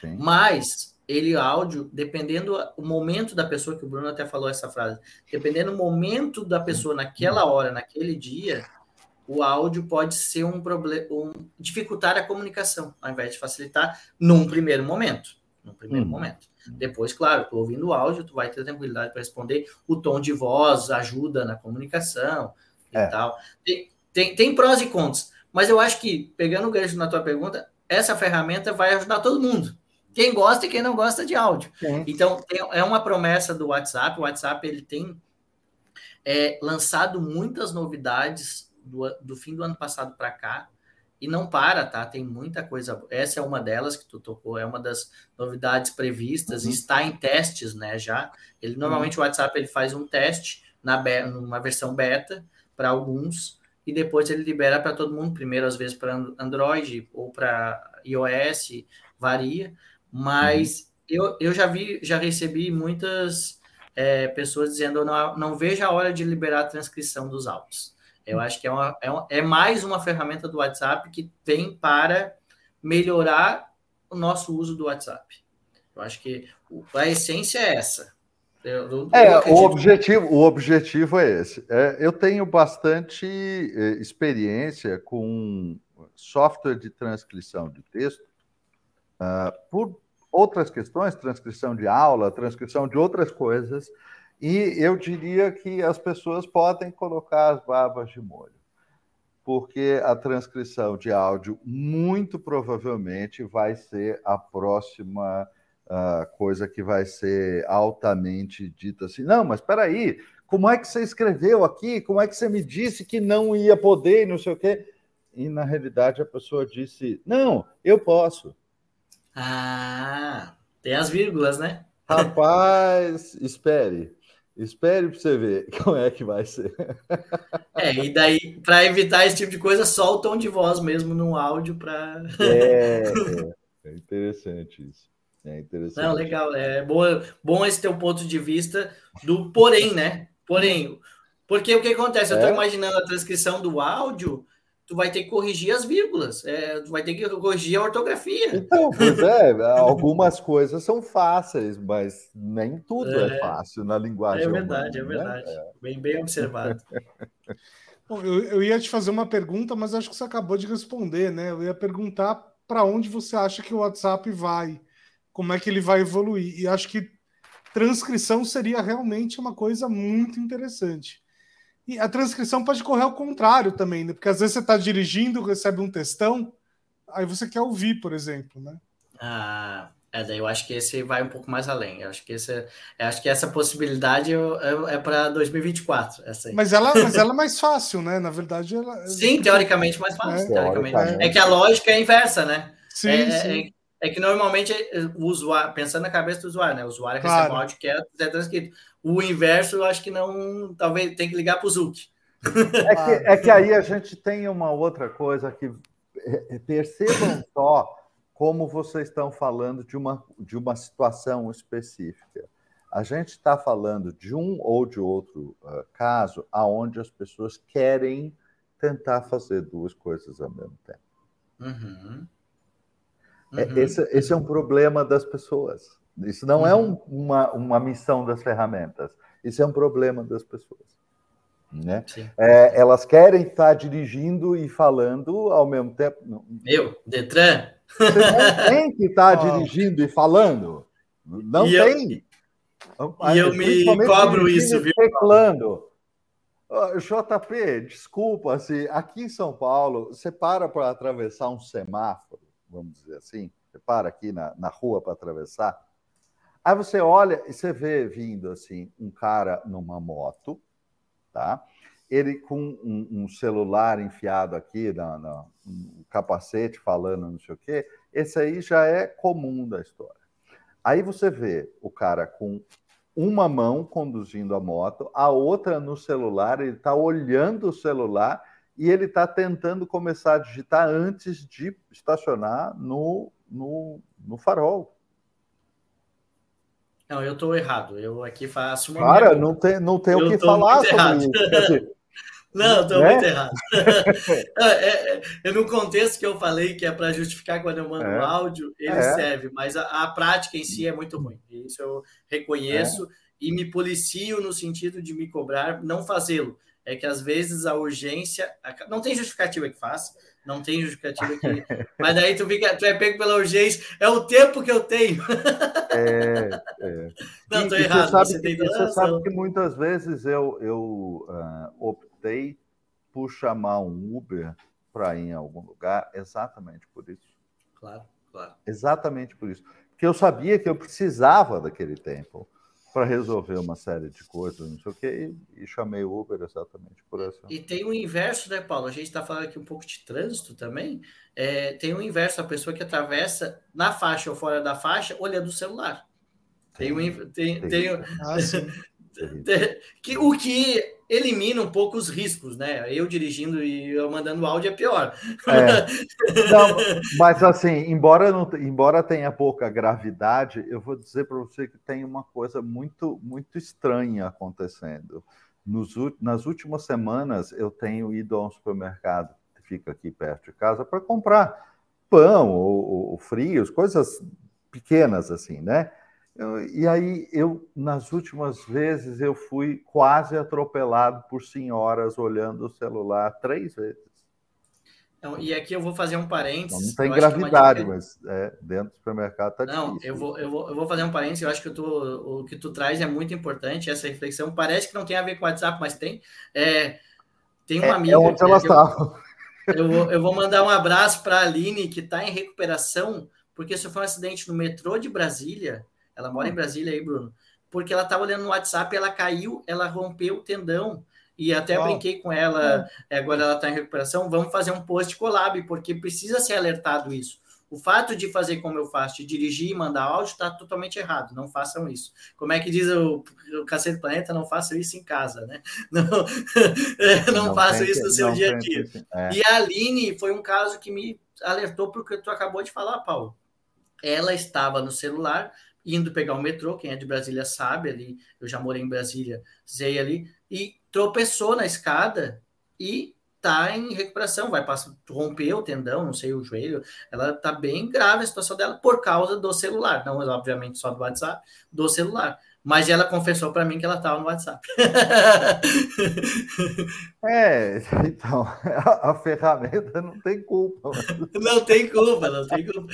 Sim. Mas ele áudio, dependendo o momento da pessoa, que o Bruno até falou essa frase, dependendo do momento da pessoa naquela hora, naquele dia, o áudio pode ser um problema, um, dificultar a comunicação, ao invés de facilitar num primeiro momento no primeiro hum. momento. Depois, claro, tu ouvindo o áudio, tu vai ter tranquilidade para responder. O tom de voz ajuda na comunicação e é. tal. Tem, tem, tem prós e contras, mas eu acho que, pegando o gancho na tua pergunta, essa ferramenta vai ajudar todo mundo. Quem gosta e quem não gosta de áudio. Sim. Então, é uma promessa do WhatsApp. O WhatsApp ele tem é, lançado muitas novidades do, do fim do ano passado para cá e não para, tá? Tem muita coisa. Essa é uma delas que tu tocou, é uma das novidades previstas, uhum. está em testes, né? Já. Ele normalmente uhum. o WhatsApp ele faz um teste na numa versão beta para alguns e depois ele libera para todo mundo, primeiro às vezes para Android ou para iOS, varia, mas uhum. eu, eu já vi, já recebi muitas é, pessoas dizendo não, não vejo a hora de liberar a transcrição dos áudios. Eu acho que é, uma, é, uma, é mais uma ferramenta do WhatsApp que tem para melhorar o nosso uso do WhatsApp. Eu acho que a essência é essa. Eu, eu, é, o objetivo, o objetivo é esse. É, eu tenho bastante é, experiência com software de transcrição de texto uh, por outras questões, transcrição de aula, transcrição de outras coisas, e eu diria que as pessoas podem colocar as barbas de molho, porque a transcrição de áudio muito provavelmente vai ser a próxima uh, coisa que vai ser altamente dita assim. Não, mas espera aí, como é que você escreveu aqui? Como é que você me disse que não ia poder e não sei o quê? E na realidade a pessoa disse: Não, eu posso. Ah, tem as vírgulas, né? Rapaz, espere. Espere para você ver como é que vai ser. É, e daí, para evitar esse tipo de coisa, só o tom de voz mesmo no áudio para. É, é, é, interessante isso. É interessante. Não, legal. É bom, bom esse teu ponto de vista do porém, né? Porém, porque o que acontece? Eu estou é? imaginando a transcrição do áudio tu vai ter que corrigir as vírgulas, é, tu vai ter que corrigir a ortografia. Então, pois é, algumas coisas são fáceis, mas nem tudo é, é fácil na linguagem. É verdade, humana, é verdade. Né? Bem, bem observado. Bom, eu, eu ia te fazer uma pergunta, mas acho que você acabou de responder, né? Eu ia perguntar para onde você acha que o WhatsApp vai, como é que ele vai evoluir. E acho que transcrição seria realmente uma coisa muito interessante. E a transcrição pode correr ao contrário também, né? Porque às vezes você está dirigindo, recebe um textão, aí você quer ouvir, por exemplo, né? Ah, é, daí eu acho que esse vai um pouco mais além. Eu acho que, esse, eu acho que essa possibilidade é, é para 2024. Essa mas, ela, mas ela é mais fácil, né? Na verdade, ela. Sim, teoricamente mais fácil. É, teoricamente. é que a lógica é inversa, né? Sim, é, sim. É, é, que normalmente o usuário, pensando na cabeça do usuário, né? O usuário claro. recebe um áudio que é, é transcrito. O inverso, eu acho que não. Talvez tem que ligar para o Zuc. É que, é que aí a gente tem uma outra coisa que é, é, percebam só como vocês estão falando de uma, de uma situação específica. A gente está falando de um ou de outro uh, caso aonde as pessoas querem tentar fazer duas coisas ao mesmo tempo. Uhum. Uhum. Esse, esse, é um problema das pessoas. Isso não é uhum. é um, uma, uma missão das ferramentas. Isso é um problema das pessoas. Né? É, elas querem estar dirigindo e falando ao mesmo tempo. Meu, Detran. Você tem que estar oh. dirigindo e falando. Não e tem. Eu, e eu me cobro isso, viu? Teclando. JP, desculpa, assim, aqui em São Paulo, você para para atravessar um semáforo, vamos dizer assim, você para aqui na, na rua para atravessar, Aí você olha e você vê vindo assim um cara numa moto, tá? Ele com um, um celular enfiado aqui, na, um capacete falando não sei o quê. Esse aí já é comum da história. Aí você vê o cara com uma mão conduzindo a moto, a outra no celular, ele está olhando o celular e ele está tentando começar a digitar antes de estacionar no, no, no farol. Não, eu estou errado. Eu aqui faço uma. Cara, não tem, não tem o que falar sobre errado. isso. Não, estou né? muito errado. é, é, é, no contexto que eu falei que é para justificar quando eu mando é. um áudio, ele é. serve, mas a, a, prática em si é muito ruim. Isso eu reconheço é. e me policio no sentido de me cobrar não fazê-lo. É que às vezes a urgência. Não tem justificativa que faça, não tem justificativa aqui. Mas daí tu, fica, tu é pego pela urgência. É o tempo que eu tenho. É, é. Não, estou errado. Você, sabe que, você sabe que muitas vezes eu, eu uh, optei por chamar um Uber para ir em algum lugar exatamente por isso. Claro, claro. Exatamente por isso. Porque eu sabia que eu precisava daquele tempo para resolver uma série de coisas, não sei o quê, e, e chamei o Uber exatamente por essa. E tem o inverso, né, Paulo? A gente está falando aqui um pouco de trânsito também. É, tem o inverso, a pessoa que atravessa na faixa ou fora da faixa olhando o celular. Tem, tem, tem, tem, ah, que, o que elimina um pouco os riscos, né? Eu dirigindo e eu mandando áudio é pior. É. Não, mas assim, embora, não, embora tenha pouca gravidade, eu vou dizer para você que tem uma coisa muito, muito estranha acontecendo. Nos, nas últimas semanas, eu tenho ido a um supermercado que fica aqui perto de casa para comprar pão ou, ou frios, coisas pequenas assim, né? Eu, e aí, eu, nas últimas vezes, eu fui quase atropelado por senhoras olhando o celular três vezes. Então, e aqui eu vou fazer um parênteses. Não, tem é gravidade, é mas é, dentro do supermercado está difícil. Não, eu vou, eu, vou, eu vou fazer um parênteses. Eu acho que tu, o que tu traz é muito importante, essa reflexão. Parece que não tem a ver com o WhatsApp, mas tem. É, tem uma é, amiga. É onde ela estava. Eu, eu, vou, eu vou mandar um abraço para a Aline, que está em recuperação, porque sofreu um acidente no metrô de Brasília ela mora em hum. Brasília aí, Bruno. Porque ela estava olhando no WhatsApp, ela caiu, ela rompeu o tendão. E até Uau. brinquei com ela, é, agora ela está em recuperação. Vamos fazer um post collab, porque precisa ser alertado isso. O fato de fazer como eu faço, de dirigir e mandar áudio, está totalmente errado. Não façam isso. Como é que diz o, o Cacete Planeta? Não façam isso em casa, né? Não, não, não façam isso no seu dia a dia. É. E a Aline foi um caso que me alertou porque tu acabou de falar, Paulo. Ela estava no celular, indo pegar o metrô, quem é de Brasília sabe ali, eu já morei em Brasília, sei ali, e tropeçou na escada e tá em recuperação, vai passar, romper o tendão, não sei, o joelho. Ela tá bem grave a situação dela por causa do celular, não obviamente só do WhatsApp, do celular. Mas ela confessou para mim que ela estava no WhatsApp. é, então, a, a, ferramenta não tem culpa. Não tem culpa, não tem culpa.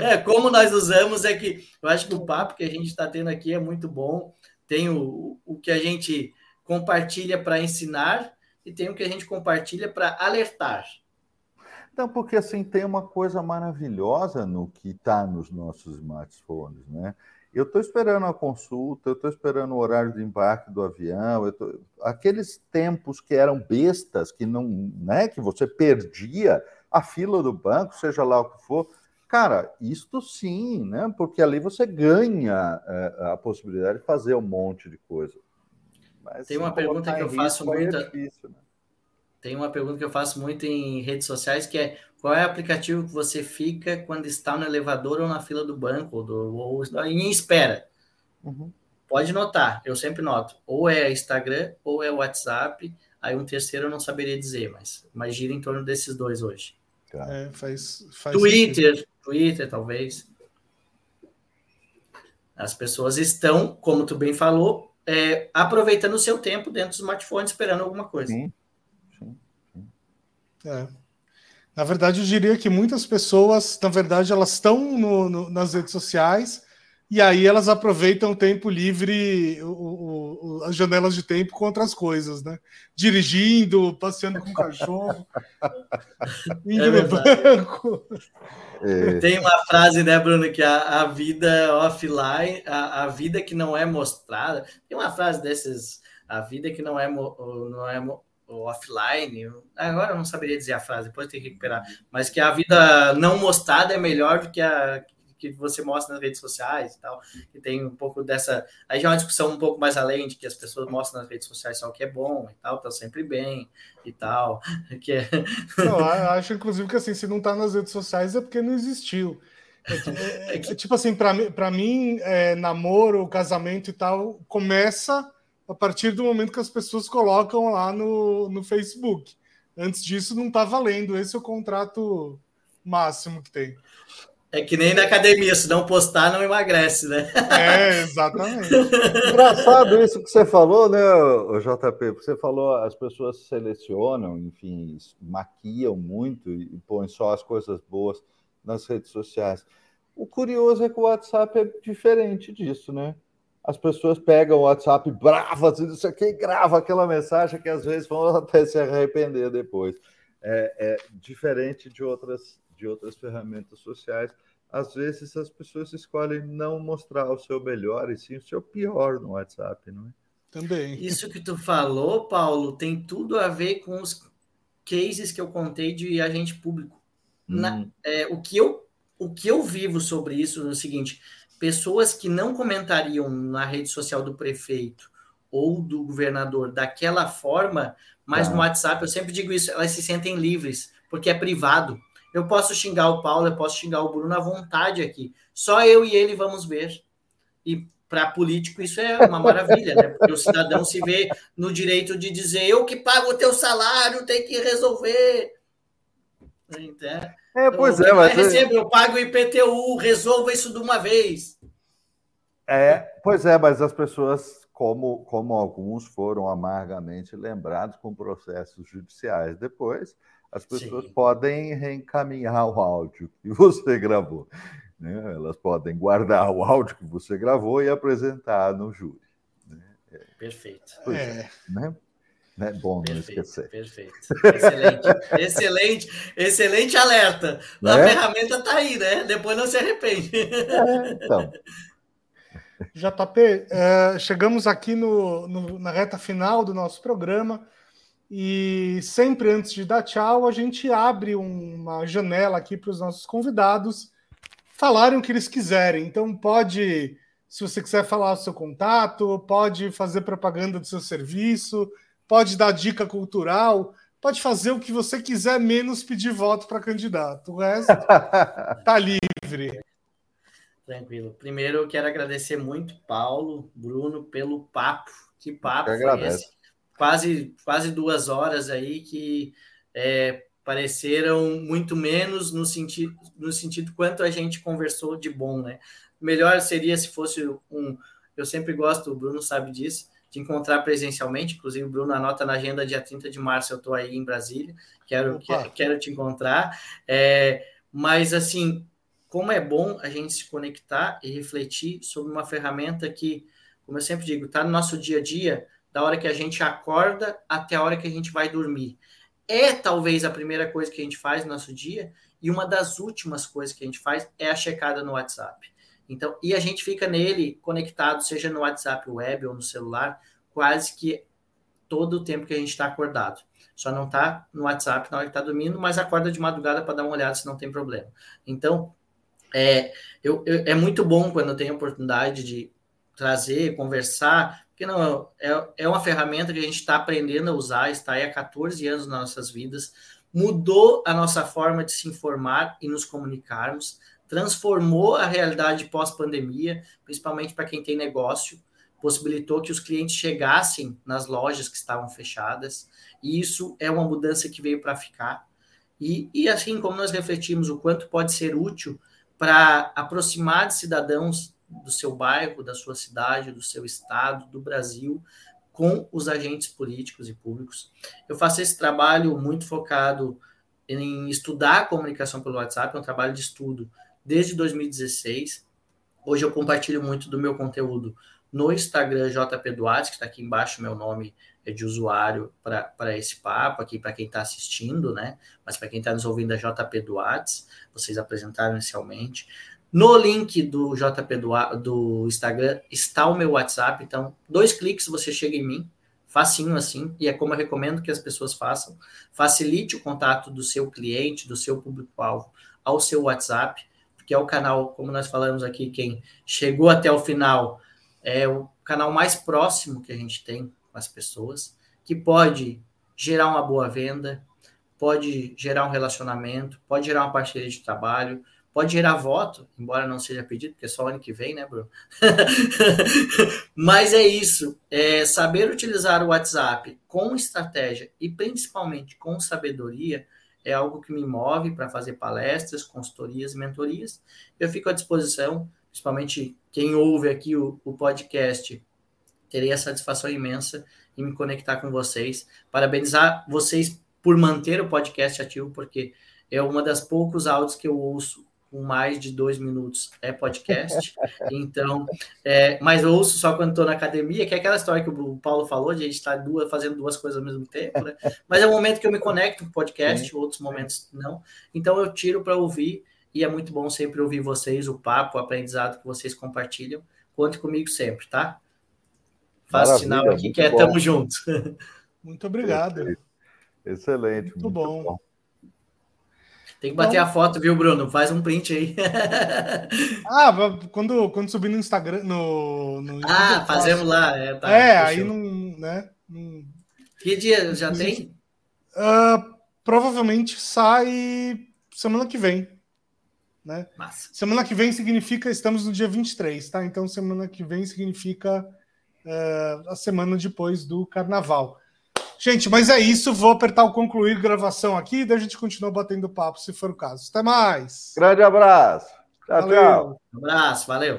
É, como nós usamos é que eu acho que o papo que a gente está tendo aqui é muito bom. Tem o, o que a gente compartilha para ensinar e tem o que a gente compartilha para alertar. Então, porque assim tem uma coisa maravilhosa no que está nos nossos smartphones, né? Eu estou esperando a consulta, eu estou esperando o horário de embarque do avião, tô... aqueles tempos que eram bestas, que não, né, que você perdia a fila do banco, seja lá o que for. Cara, isto sim, né? Porque ali você ganha é, a possibilidade de fazer um monte de coisa. Mas, Tem uma pergunta que eu faço muito. É difícil, né? Tem uma pergunta que eu faço muito em redes sociais que é qual é o aplicativo que você fica quando está no elevador ou na fila do banco ou, do, ou em espera? Uhum. Pode notar, eu sempre noto. Ou é Instagram ou é WhatsApp. Aí um terceiro eu não saberia dizer, mas, mas gira em torno desses dois hoje. Tá. É, faz, faz Twitter, sentido. Twitter talvez. As pessoas estão, como tu bem falou, é, aproveitando o seu tempo dentro do smartphone esperando alguma coisa. Sim. Sim. Sim. É. Na verdade, eu diria que muitas pessoas, na verdade, elas estão no, no, nas redes sociais e aí elas aproveitam o tempo livre, o, o, as janelas de tempo com outras coisas, né? Dirigindo, passeando com o cachorro, indo é no banco. É. Tem uma frase, né, Bruno, que a, a vida offline, a, a vida que não é mostrada. Tem uma frase desses, a vida que não é, não é offline, agora eu não saberia dizer a frase, depois tem que recuperar, mas que a vida não mostrada é melhor do que a que você mostra nas redes sociais e tal, que tem um pouco dessa, aí já é uma discussão um pouco mais além de que as pessoas mostram nas redes sociais só o que é bom e tal, tá sempre bem e tal, que é... Não, eu acho inclusive que assim, se não tá nas redes sociais é porque não existiu. É, é, é, é tipo assim, para mim, é, namoro, casamento e tal, começa a partir do momento que as pessoas colocam lá no, no Facebook. Antes disso, não está valendo. Esse é o contrato máximo que tem. É que nem na academia, se não postar, não emagrece, né? É, exatamente. Engraçado isso que você falou, né, JP? Você falou, as pessoas selecionam, enfim, maquiam muito e põem só as coisas boas nas redes sociais. O curioso é que o WhatsApp é diferente disso, né? As pessoas pegam o WhatsApp bravas e isso aqui grava aquela mensagem que às vezes vão até se arrepender depois. É, é, diferente de outras, de outras ferramentas sociais. Às vezes as pessoas escolhem não mostrar o seu melhor e sim o seu pior no WhatsApp, não é? Também. Isso que tu falou, Paulo, tem tudo a ver com os cases que eu contei de agente público. Hum. Na, é, o, que eu, o que eu vivo sobre isso é o seguinte: pessoas que não comentariam na rede social do prefeito ou do governador daquela forma, mas ah. no WhatsApp eu sempre digo isso, elas se sentem livres, porque é privado. Eu posso xingar o Paulo, eu posso xingar o Bruno à vontade aqui. Só eu e ele vamos ver. E para político isso é uma maravilha, né? Porque o cidadão se vê no direito de dizer eu que pago o teu salário, tem que resolver. Então, é, pois é, mas. Recebo, eu pago o IPTU, resolva isso de uma vez. É, pois é, mas as pessoas, como, como alguns foram amargamente lembrados com processos judiciais depois, as pessoas Sim. podem reencaminhar o áudio que você gravou. Né? Elas podem guardar o áudio que você gravou e apresentar no júri. Né? Perfeito. É, é. Né? É bom perfeito, não esquecer. Perfeito. Excelente. excelente, excelente alerta. Né? A ferramenta está aí, né? Depois não se arrepende. É, então. JP, é, chegamos aqui no, no, na reta final do nosso programa e sempre antes de dar tchau, a gente abre uma janela aqui para os nossos convidados falarem o que eles quiserem. Então, pode, se você quiser falar o seu contato, pode fazer propaganda do seu serviço pode dar dica cultural, pode fazer o que você quiser, menos pedir voto para candidato. O resto tá livre. Tranquilo. Primeiro, eu quero agradecer muito, Paulo, Bruno, pelo papo. Que papo foi esse? Quase, quase duas horas aí que é, pareceram muito menos no sentido, no sentido quanto a gente conversou de bom, né? Melhor seria se fosse um. Eu sempre gosto, o Bruno sabe disso, de encontrar presencialmente. Inclusive, o Bruno anota na agenda dia 30 de março, eu estou aí em Brasília, quero, quero, quero te encontrar. É, mas, assim, como é bom a gente se conectar e refletir sobre uma ferramenta que, como eu sempre digo, está no nosso dia a dia, da hora que a gente acorda até a hora que a gente vai dormir é talvez a primeira coisa que a gente faz no nosso dia e uma das últimas coisas que a gente faz é a checada no WhatsApp. Então, e a gente fica nele conectado, seja no WhatsApp web ou no celular, quase que todo o tempo que a gente está acordado. Só não está no WhatsApp na hora que está dormindo, mas acorda de madrugada para dar uma olhada se não tem problema. Então, é, eu, eu, é muito bom quando eu tenho a oportunidade de trazer, conversar, porque não é, é uma ferramenta que a gente está aprendendo a usar, está aí há 14 anos nas nossas vidas, mudou a nossa forma de se informar e nos comunicarmos, transformou a realidade pós-pandemia, principalmente para quem tem negócio, possibilitou que os clientes chegassem nas lojas que estavam fechadas, e isso é uma mudança que veio para ficar. E, e assim como nós refletimos o quanto pode ser útil para aproximar de cidadãos do seu bairro, da sua cidade, do seu estado, do Brasil, com os agentes políticos e públicos. Eu faço esse trabalho muito focado em estudar a comunicação pelo WhatsApp, é um trabalho de estudo desde 2016. Hoje eu compartilho muito do meu conteúdo no Instagram JP Duarte, que está aqui embaixo, meu nome é de usuário para esse papo aqui, para quem está assistindo, né? Mas para quem está nos ouvindo é JP Duarte, vocês apresentaram inicialmente. No link do JP do, do Instagram está o meu WhatsApp, então dois cliques você chega em mim, facinho assim, e é como eu recomendo que as pessoas façam. Facilite o contato do seu cliente, do seu público-alvo ao seu WhatsApp, que é o canal, como nós falamos aqui, quem chegou até o final, é o canal mais próximo que a gente tem com as pessoas, que pode gerar uma boa venda, pode gerar um relacionamento, pode gerar uma parceria de trabalho, Pode gerar voto, embora não seja pedido, porque é só ano que vem, né, Bruno? Mas é isso. É saber utilizar o WhatsApp com estratégia e principalmente com sabedoria é algo que me move para fazer palestras, consultorias, mentorias. Eu fico à disposição, principalmente quem ouve aqui o, o podcast, terei a satisfação imensa em me conectar com vocês. Parabenizar vocês por manter o podcast ativo, porque é uma das poucos áudios que eu ouço com mais de dois minutos é podcast. Então, é, mas eu ouço só quando estou na academia, que é aquela história que o Paulo falou, de a gente estar tá duas, fazendo duas coisas ao mesmo tempo, né? Mas é um momento que eu me conecto com o podcast, outros momentos não. Então eu tiro para ouvir e é muito bom sempre ouvir vocês, o papo, o aprendizado que vocês compartilham. Conte comigo sempre, tá? Faço sinal aqui que é bom. tamo junto. Muito obrigado. Excelente. Muito, muito bom. bom. Tem que bater então, a foto, viu, Bruno? Faz um print aí. ah, quando, quando subir no Instagram, no, no Ah, fazemos lá. É, tá, é aí não, né? Não... Que dia já tem? Uh, provavelmente sai semana que vem. Né? Massa. Semana que vem significa, estamos no dia 23, tá? Então semana que vem significa uh, a semana depois do carnaval. Gente, mas é isso. Vou apertar o concluir gravação aqui, daí a gente continua batendo papo, se for o caso. Até mais. Grande abraço. Tchau, valeu. tchau. Um abraço, valeu.